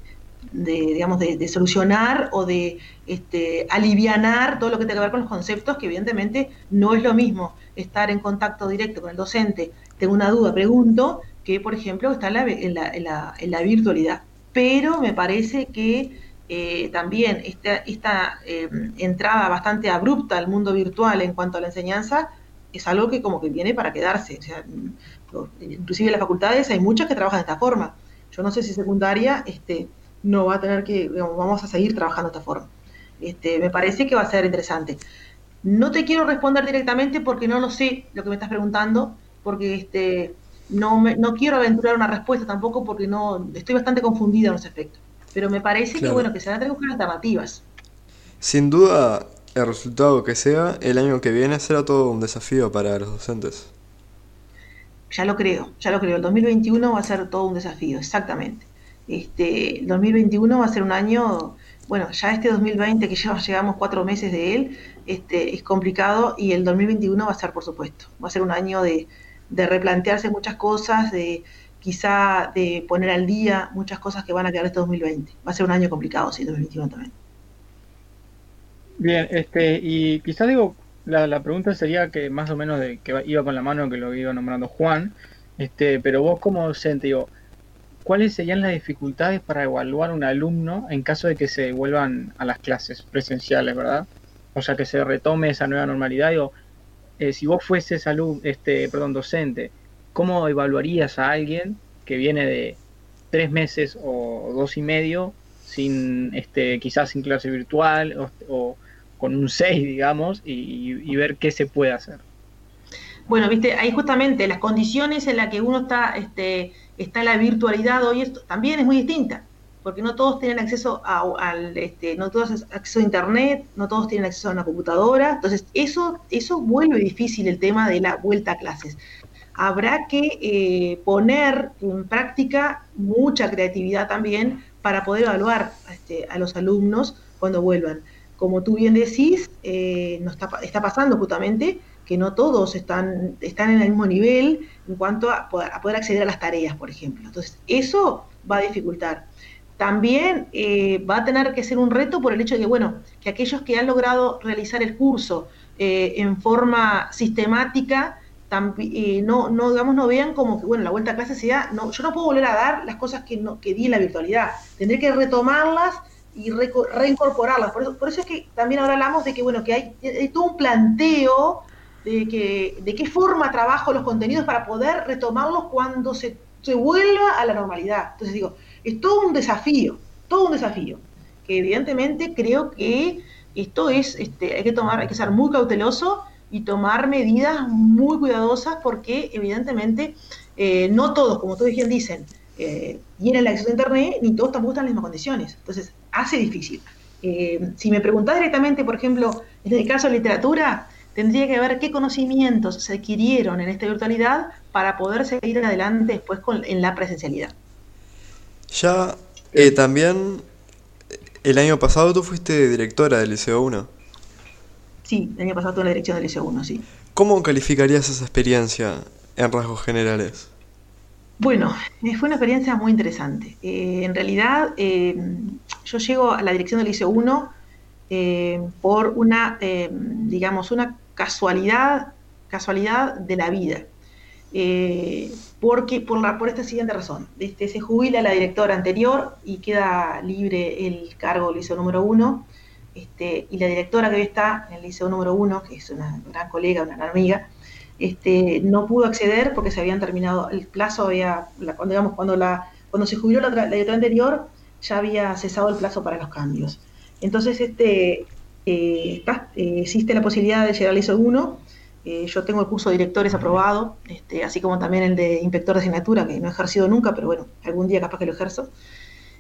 solucionar o de este, alivianar todo lo que tenga que ver con los conceptos, que evidentemente no es lo mismo estar en contacto directo con el docente, tengo una duda, pregunto, que por ejemplo está en la, virtualidad. Pero me parece que eh, también esta, eh, entrada bastante abrupta al mundo virtual en cuanto a la enseñanza es algo que como que viene para quedarse. O sea, inclusive en las facultades hay muchas que trabajan de esta forma. Yo no sé si secundaria este, no va a tener que, vamos a seguir trabajando de esta forma. Este, me parece que va a ser interesante. No te quiero responder directamente porque no lo sé lo que me estás preguntando, porque este, no, me, no quiero aventurar una respuesta tampoco porque no estoy bastante confundida en ese aspecto. Pero me parece que bueno que se van a tener que buscar alternativas. Sin duda, el resultado que sea, el año que viene será todo un desafío para los docentes. Ya lo creo, ya lo creo. El 2021 va a ser todo un desafío, exactamente. Este, el 2021 va a ser un año, bueno, ya este 2020 que ya llegamos cuatro meses de él, este, es complicado y el 2021 va a ser, por supuesto, va a ser un año de, de replantearse muchas cosas, de quizá de poner al día muchas cosas que van a quedar este 2020. Va a ser un año complicado, sí, 2021 también. Bien, este, y quizás digo, la, la, pregunta sería que más o menos de que iba con la mano que lo iba nombrando Juan, este, pero vos como docente, digo, ¿cuáles serían las dificultades para evaluar un alumno en caso de que se vuelvan a las clases presenciales, verdad? O sea, que se retome esa nueva normalidad. Digo, eh, si vos fueses alumno, este, perdón, docente, ¿cómo evaluarías a alguien que viene de tres meses o dos y medio sin, este, quizás sin clase virtual o con un 6, digamos, y, ver qué se puede hacer. Bueno, viste, ahí justamente las condiciones en las que uno está, este, está la virtualidad hoy esto, también es muy distinta, porque no todos tienen acceso a, al, este, no todos acceso a internet, no todos tienen acceso a una computadora, entonces eso, eso vuelve difícil el tema de la vuelta a clases. Habrá que eh, poner en práctica mucha creatividad también para poder evaluar este, a los alumnos cuando vuelvan como tú bien decís, eh, está, está, pasando justamente que no todos están, están en el mismo nivel en cuanto a poder, acceder a las tareas, por ejemplo. Entonces, eso va a dificultar. También eh, va a tener que ser un reto por el hecho de que, bueno, que aquellos que han logrado realizar el curso eh, en forma sistemática, no, no, digamos, no vean como que, bueno, la vuelta a clase sea, no, yo no puedo volver a dar las cosas que, no, que di en la virtualidad, tendré que retomarlas y reincorporarlas. Por eso, por eso es que también ahora hablamos de que, bueno, que hay, todo un planteo de, que, de qué forma trabajo los contenidos para poder retomarlos cuando se, se vuelva a la normalidad. Entonces digo, es todo un desafío, todo un desafío, que evidentemente creo que esto es, este, hay que tomar, hay que ser muy cauteloso y tomar medidas muy cuidadosas porque evidentemente eh, no todos, como todos bien dicen, eh, tienen el acceso a Internet, ni todos tampoco están en las mismas condiciones. Entonces, hace difícil. Eh, si me preguntás directamente, por ejemplo, en el caso de literatura, tendría que ver qué conocimientos se adquirieron en esta virtualidad para poder seguir adelante después en la presencialidad. Ya, eh, también, el año pasado tú fuiste directora del Liceo 1. Sí, el año pasado tuve la dirección del Liceo 1, sí. ¿Cómo calificarías esa experiencia en rasgos generales? Bueno, eh, fue una experiencia muy interesante. Eh, en realidad, eh, yo llego a la dirección del Liceo 1 por una, digamos, una casualidad, casualidad de la vida. Porque por, esta siguiente razón. Este, se jubila la directora anterior y queda libre el cargo del Liceo número 1. Este, y la directora que hoy está en el Liceo número 1, que es una gran colega, una gran amiga, este, no pudo acceder porque se habían terminado el plazo, había, cuando, digamos, cuando, la, cuando se jubiló la, directora anterior, ya había cesado el plazo para los cambios. Entonces, este, eh, eh, existe la posibilidad de llegar al ISO 1. Eh, yo tengo el curso de directores aprobado, este, así como también el de inspector de asignatura, que no he ejercido nunca, pero bueno, algún día capaz que lo ejerzo.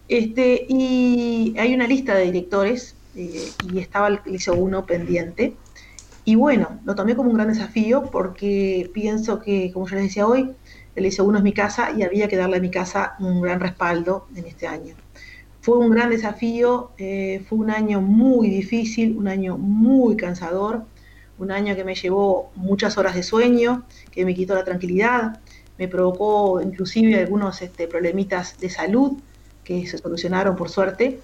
Este, y hay una lista de directores y estaba el ISO 1 pendiente Y bueno, lo tomé como un gran desafío porque pienso que, como ya les decía hoy, el hice uno es mi casa y había que darle a mi casa un gran respaldo en este año. Fue un gran desafío, eh, fue un año muy difícil, un año muy cansador, un año que me llevó muchas horas de sueño, que me quitó la tranquilidad, me provocó inclusive algunos este, problemitas de salud que se solucionaron por suerte,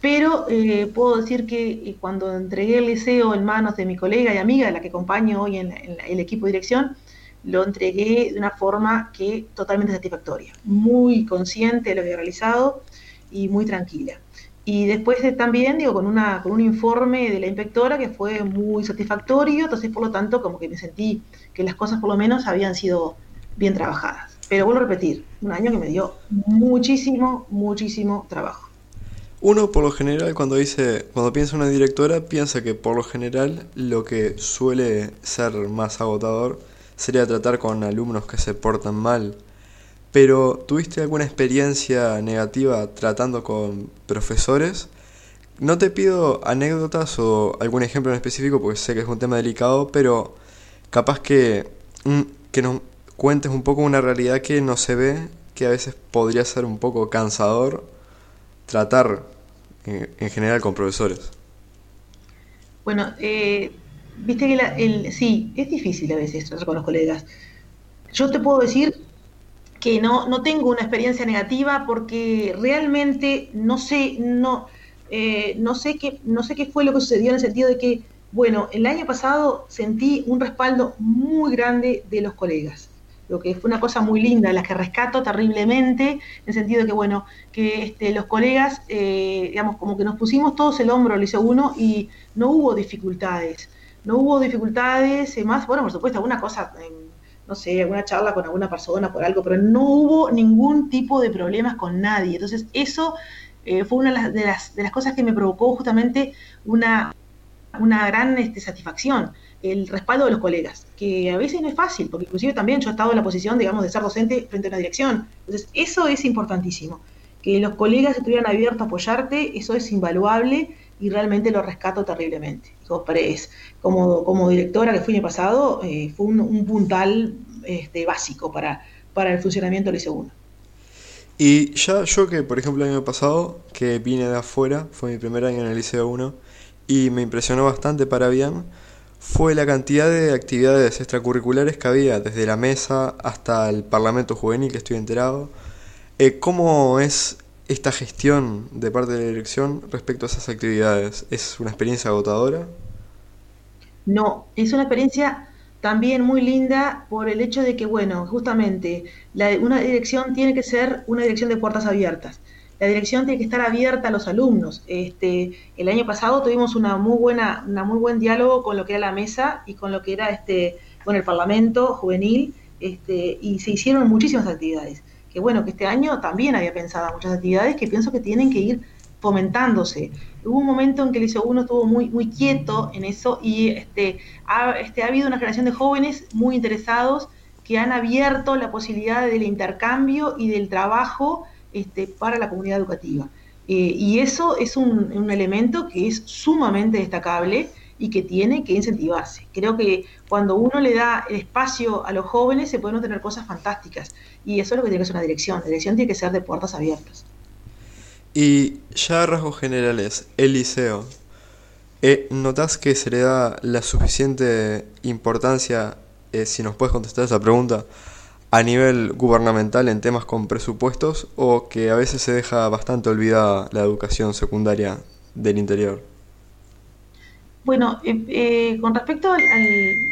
pero eh, puedo decir que eh, cuando entregué el liceo en manos de mi colega y amiga, la que acompaño hoy en, el equipo de dirección, lo entregué de una forma que totalmente satisfactoria, muy consciente de lo que he realizado y muy tranquila. Y después también, digo, con, una, con un informe de la inspectora que fue muy satisfactorio, entonces por lo tanto como que me sentí que las cosas por lo menos habían sido bien trabajadas. Pero vuelvo a repetir, un año que me dio muchísimo, muchísimo trabajo. Uno por lo general cuando dice, cuando piensa una directora, piensa que por lo general lo que suele ser más agotador sería tratar con alumnos que se portan mal. Pero ¿tuviste alguna experiencia negativa tratando con profesores? No te pido anécdotas o algún ejemplo en específico porque sé que es un tema delicado, pero capaz que, mm, que nos cuentes un poco una realidad que no se ve, que a veces podría ser un poco cansador tratar en, general con profesores? Bueno, eh, viste que el, sí, es difícil a veces tratar con los colegas. Yo te puedo decir que no, no tengo una experiencia negativa porque realmente no sé, no, eh, no, sé qué, no sé qué fue lo que sucedió en el sentido de que, bueno, el año pasado sentí un respaldo muy grande de los colegas lo que fue una cosa muy linda, la que rescato terriblemente, en el sentido de que, bueno, que este, los colegas, eh, digamos, como que nos pusimos todos el hombro al liceo 1 y no hubo dificultades, no hubo dificultades, eh, más, bueno, por supuesto, alguna cosa, no sé, alguna charla con alguna persona por algo, pero no hubo ningún tipo de problemas con nadie. Entonces, eso eh, fue una de las, de las, cosas que me provocó justamente una, una gran este, satisfacción el respaldo de los colegas, que a veces no es fácil, porque inclusive también yo he estado en la posición, digamos, de ser docente frente a una dirección. Entonces, eso es importantísimo. Que los colegas estuvieran abiertos a apoyarte, eso es invaluable y realmente lo rescato terriblemente. Como, directora que fui en el pasado, eh, fue un, puntal este, básico para, el funcionamiento del I2. Y ya yo que, por ejemplo, el año pasado, que vine de afuera, fue mi primer año en el Liceo 1, y me impresionó bastante para bien, fue la cantidad de actividades extracurriculares que había, desde la mesa hasta el Parlamento Juvenil, que estoy enterado. Eh, ¿Cómo es esta gestión de parte de la dirección respecto a esas actividades? ¿Es una experiencia agotadora? No, es una experiencia también muy linda por el hecho de que, bueno, justamente una dirección tiene que ser una dirección de puertas abiertas la dirección tiene que estar abierta a los alumnos. Este, el año pasado tuvimos una muy buena, una muy buen diálogo con lo que era la mesa y con lo que era este, con el Parlamento juvenil, este, y se hicieron muchísimas actividades. Que bueno, que este año también había pensado muchas actividades que pienso que tienen que ir fomentándose. Hubo un momento en que el ISO 1 estuvo muy, muy quieto en eso y este, ha, este, ha habido una generación de jóvenes muy interesados que han abierto la posibilidad del intercambio y del trabajo este, para la comunidad educativa. Eh, y eso es un, elemento que es sumamente destacable y que tiene que incentivarse. Creo que cuando uno le da el espacio a los jóvenes se pueden obtener cosas fantásticas y eso es lo que tiene que ser una dirección. La dirección tiene que ser de puertas abiertas. Y ya a rasgos generales, el liceo, eh, ¿notas que se le da la suficiente importancia, eh, si nos puedes contestar esa pregunta, a nivel gubernamental en temas con presupuestos o que a veces se deja bastante olvidada la educación secundaria del interior? Bueno, eh, eh, con respecto al...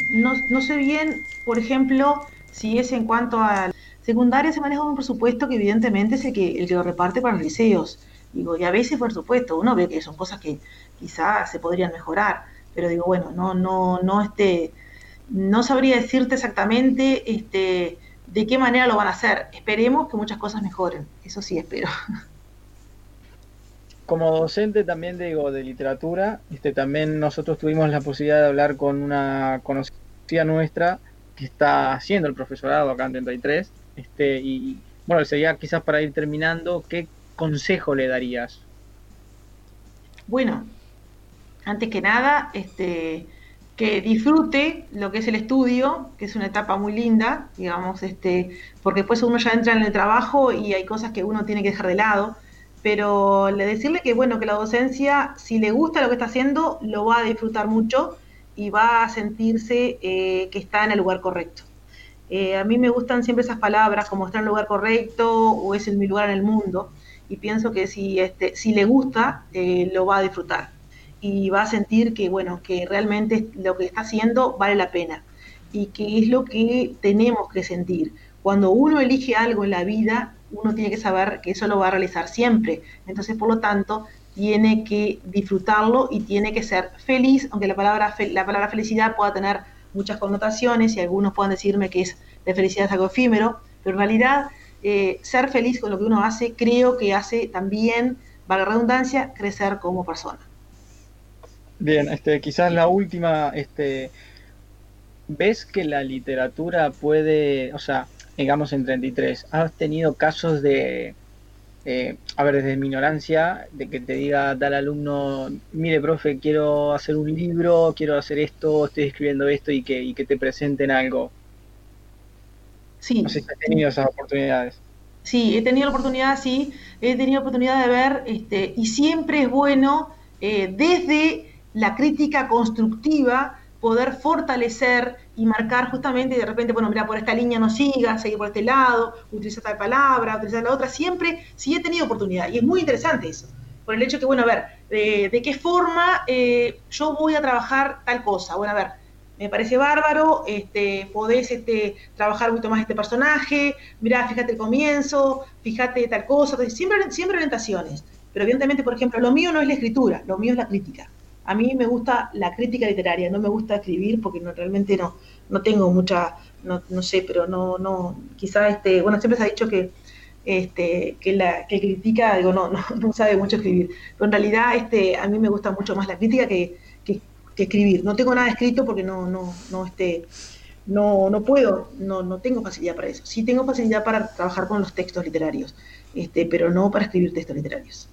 no, sé bien, por ejemplo, si es en cuanto a secundaria se maneja un presupuesto que evidentemente es el que, el que lo reparte para los liceos. Digo, y a veces, por supuesto, uno ve que son cosas que quizás se podrían mejorar, pero digo, bueno, no, no, no, este, no sabría decirte exactamente, este, de qué manera lo van a hacer. Esperemos que muchas cosas mejoren, eso sí espero. Como docente también digo de literatura, este, también nosotros tuvimos la posibilidad de hablar con una conocida nuestra que está haciendo el profesorado acá en 33. Este, y bueno, sería quizás para ir terminando, ¿qué consejo le darías? Bueno, antes que nada, este, que disfrute lo que es el estudio, que es una etapa muy linda, digamos, este, porque después uno ya entra en el trabajo y hay cosas que uno tiene que dejar de lado, pero le decirle que bueno, que la docencia, si le gusta lo que está haciendo, lo va a disfrutar mucho y va a sentirse eh, que está en el lugar correcto. Eh, a mí me gustan siempre esas palabras como está en el lugar correcto o es en mi lugar en el mundo y pienso que si, este, si le gusta, eh, lo va a disfrutar y va a sentir que, bueno, que realmente lo que está haciendo vale la pena y que es lo que tenemos que sentir. Cuando uno elige algo en la vida, uno tiene que saber que eso lo va a realizar siempre. Entonces, por lo tanto, tiene que disfrutarlo y tiene que ser feliz, aunque la palabra, la palabra felicidad pueda tener muchas connotaciones y algunos puedan decirme que es de felicidad es algo efímero, pero en realidad eh, ser feliz con lo que uno hace creo que hace también, valga la redundancia, crecer como persona. Bien, este, quizás la última, este, ¿ves que la literatura puede, o sea, digamos en 33, has tenido casos de, eh, a ver, desde mi ignorancia, de que te diga tal alumno, mire, profe, quiero hacer un libro, quiero hacer esto, estoy escribiendo esto y que, y que te presenten algo? Sí. No sé si has tenido esas oportunidades. Sí, he tenido la oportunidad, sí, he tenido la oportunidad de ver, este, y siempre es bueno eh, desde la crítica constructiva, poder fortalecer y marcar justamente, de repente, bueno, mira, por esta línea no siga, seguir por este lado, utiliza tal palabra, utilizar la otra, siempre, sí he tenido oportunidad. Y es muy interesante eso, por el hecho que, bueno, a ver, de, qué forma eh, yo voy a trabajar tal cosa. Bueno, a ver, me parece bárbaro, este, podés este, trabajar poquito más este personaje, mira, fíjate el comienzo, fíjate tal cosa, siempre, siempre orientaciones. Pero evidentemente, por ejemplo, lo mío no es la escritura, lo mío es la crítica. A mí me gusta la crítica literaria, no me gusta escribir porque no, realmente no, no tengo mucha, no, no sé, pero no, no, quizá este, bueno, siempre se ha dicho que este, que la que critica, digo, no, no, no sabe mucho escribir. Pero en realidad este, a mí me gusta mucho más la crítica que, que, escribir. No tengo nada escrito porque no, no, no, este, no, no puedo, no, no tengo facilidad para eso. Sí tengo facilidad para trabajar con los textos literarios, este, pero no para escribir textos literarios.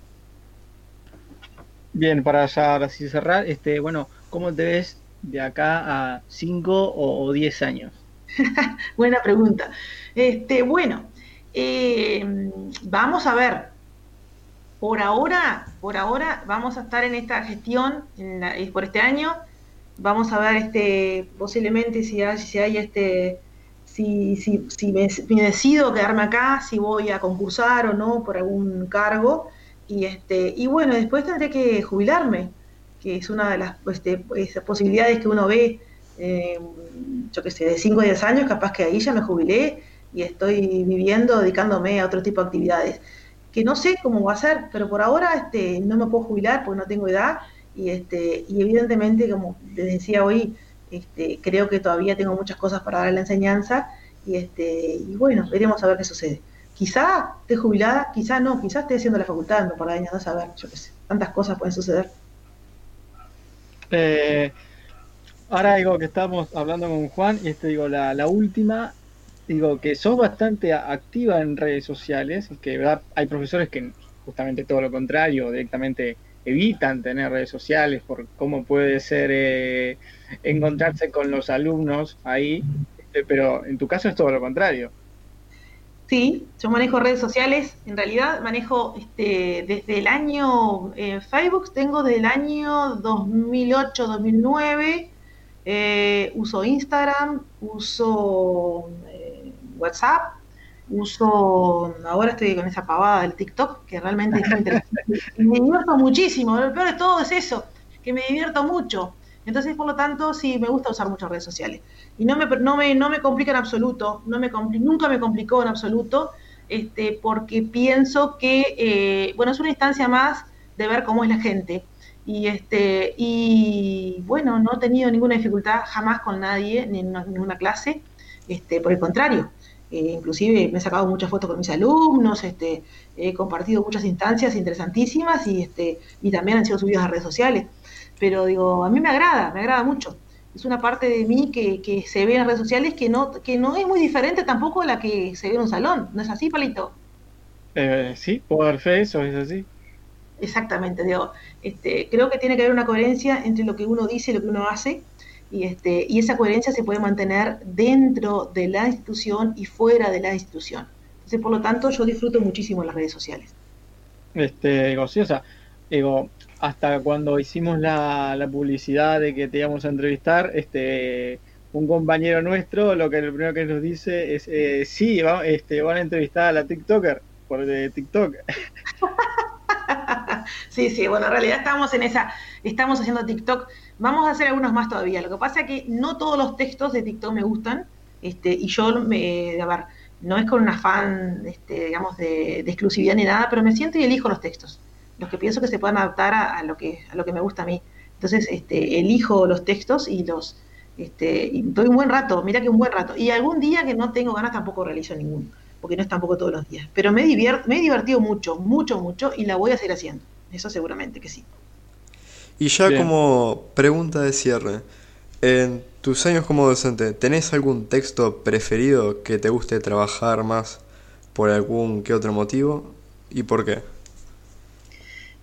Bien, para ya ahora cerrar, este, bueno, ¿cómo te ves de acá a 5 o 10 años? Buena pregunta. Este, bueno, eh, vamos a ver. Por ahora, por ahora vamos a estar en esta gestión en por este año. Vamos a ver este posiblemente si hay, si hay este si, si, si me, decido quedarme acá, si voy a concursar o no por algún cargo. Y, este, y bueno, después tendré que jubilarme, que es una de las este, posibilidades que uno ve, eh, yo qué sé, de 5 o 10 años, capaz que ahí ya me jubilé y estoy viviendo, dedicándome a otro tipo de actividades. Que no sé cómo va a ser, pero por ahora este, no me puedo jubilar porque no tengo edad y, este, y evidentemente, como les decía hoy, este, creo que todavía tengo muchas cosas para dar a la enseñanza y, este, y bueno, veremos a ver qué sucede quizá esté jubilada, quizá no, quizá esté haciendo la facultad no por años, no saber, yo qué sé, tantas cosas pueden suceder. Eh, ahora digo que estamos hablando con Juan y este digo la, última, digo que sos bastante activa en redes sociales, que hay profesores que justamente todo lo contrario, directamente evitan tener redes sociales por cómo puede ser eh, encontrarse con los alumnos ahí, este, pero en tu caso es todo lo contrario. Sí, yo manejo redes sociales, en realidad manejo este, desde el año eh, Facebook, tengo desde el año 2008, 2009, eh, uso Instagram, uso eh, WhatsApp, uso, ahora estoy con esa pavada del TikTok, que realmente es interesante. me divierto muchísimo, lo peor de todo es eso, que me divierto mucho. Entonces, por lo tanto, sí, me gusta usar muchas redes sociales. Y no me, no me, no me complica en absoluto, no me nunca me complicó en absoluto, este, porque pienso que, eh, bueno, es una instancia más de ver cómo es la gente. Y, este, y bueno, no he tenido ninguna dificultad jamás con nadie, ni en ninguna clase, este, por el contrario. Eh, inclusive me he sacado muchas fotos con mis alumnos, este, he compartido muchas instancias interesantísimas y, este, y también han sido subidas a redes sociales pero digo, a mí me agrada, me agrada mucho. Es una parte de mí que, que se ve en redes sociales que no, que no es muy diferente tampoco de la que se ve en un salón. ¿No es así, Palito? Eh, sí, fe eso, es así. Exactamente, digo, este, creo que tiene que haber una coherencia entre lo que uno dice y lo que uno hace. Y, este, y esa coherencia se puede mantener dentro de la institución y fuera de la institución. Entonces, por lo tanto, yo disfruto muchísimo las redes sociales. Este, digo, sí, o sea, digo, hasta cuando hicimos la, la, publicidad de que te íbamos a entrevistar, este, un compañero nuestro, lo que lo primero que nos dice es, eh, sí, va, este, van a entrevistar a la TikToker por de TikTok. sí, sí, bueno, en realidad estamos en esa, estamos haciendo TikTok, vamos a hacer algunos más todavía. Lo que pasa es que no todos los textos de TikTok me gustan, este, y yo, me, a ver, no es con un afán, este, digamos, de, de, exclusividad ni nada, pero me siento y elijo los textos, los que pienso que se puedan adaptar a, a, lo, que, a lo que me gusta a mí. Entonces, este, elijo los textos y los, este, y doy un buen rato, mira que un buen rato. Y algún día que no tengo ganas tampoco realizo ninguno porque no es tampoco todos los días. Pero me, diviert, me he divertido mucho, mucho, mucho y la voy a seguir haciendo. Eso seguramente que sí. Y ya Bien. como pregunta de cierre, en tus años como docente, ¿tenés algún texto preferido que te guste trabajar más por algún que otro motivo? ¿Y por qué?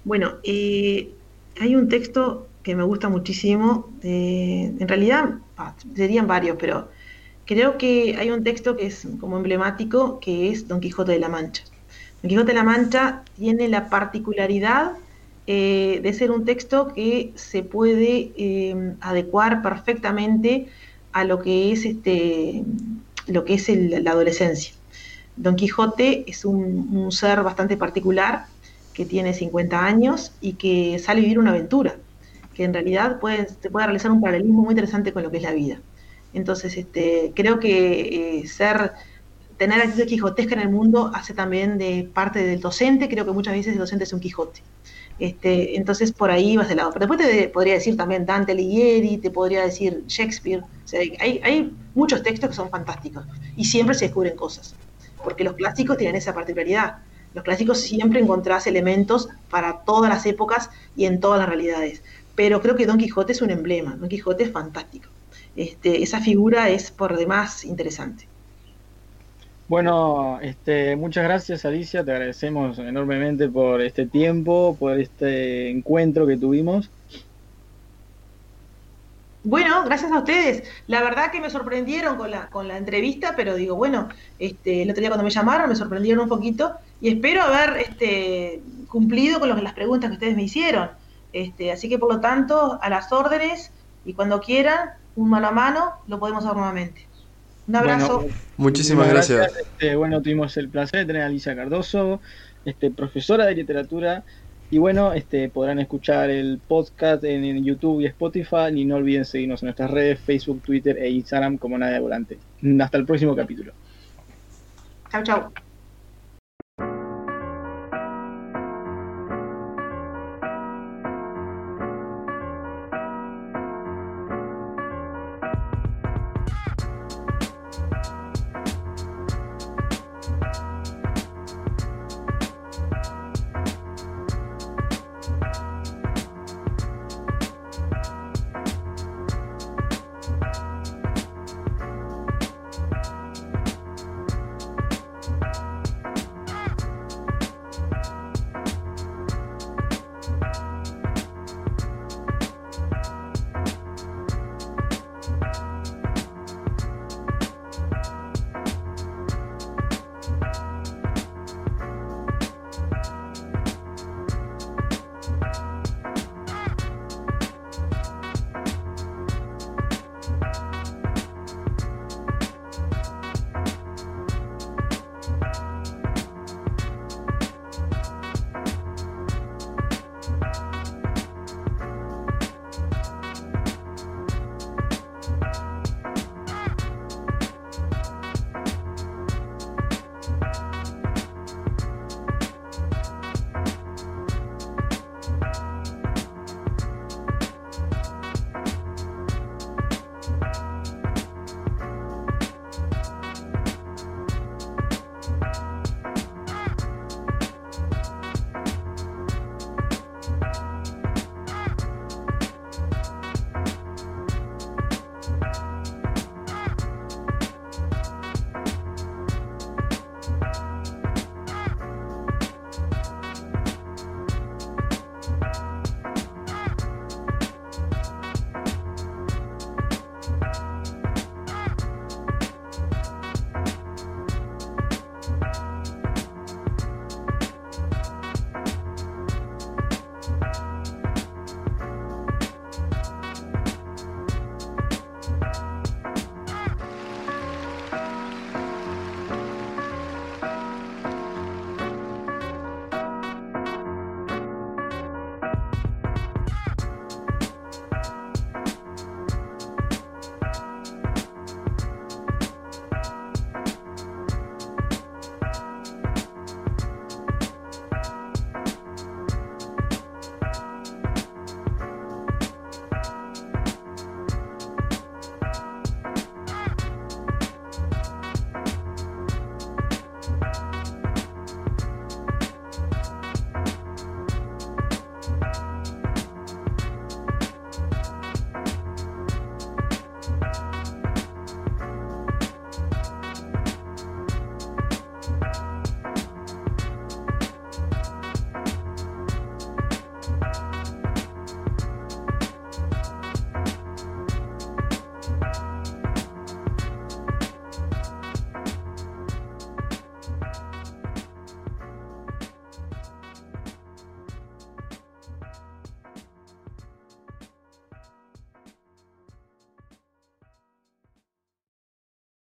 Bueno, eh, hay un texto que me gusta muchísimo, eh, en realidad ah, serían varios, pero creo que hay un texto que es como emblemático, que es Don Quijote de la Mancha. Don Quijote de la Mancha tiene la particularidad eh, de ser un texto que se puede adecuar perfectamente a lo que es este lo que es el, la adolescencia. Don Quijote es un, ser bastante particular que tiene 50 años y que sale a vivir una aventura, que en realidad puede, se puede realizar un paralelismo muy interesante con lo que es la vida. Entonces, este, creo que eh, ser, tener actitud quijotesca en el mundo hace también de parte del docente, creo que muchas veces el docente es un Quijote. Este, entonces por ahí vas de lado. Pero después te podría decir también Dante Alighieri, te podría decir Shakespeare. Hay, hay muchos textos que son fantásticos y siempre se descubren cosas, porque los clásicos tienen esa particularidad. Los clásicos siempre encontrás elementos para todas las épocas y en todas las realidades. Pero creo que Don Quijote es un emblema. Don Quijote es fantástico este, esa figura es por demás interesante. Bueno, este, muchas gracias Alicia, te agradecemos enormemente por este tiempo, por este encuentro que tuvimos. Bueno, gracias a ustedes. La verdad que me sorprendieron con la, con la entrevista, pero digo, bueno, este, el otro día cuando me llamaron me sorprendieron un poquito y espero haber este, cumplido con las preguntas que ustedes me hicieron. Este, así que por lo tanto, a las órdenes y cuando quieran, un mano a mano, lo podemos hacer nuevamente. Un abrazo. Bueno, muchísimas gracias. gracias. Este, bueno, tuvimos el placer de tener a Alicia Cardoso, este, profesora de literatura. Y bueno, este, podrán escuchar el podcast en, YouTube y Spotify. Y no olviden seguirnos en nuestras redes, Facebook, Twitter e Instagram como Nada de Volante. Hasta el próximo capítulo. Chau, chau.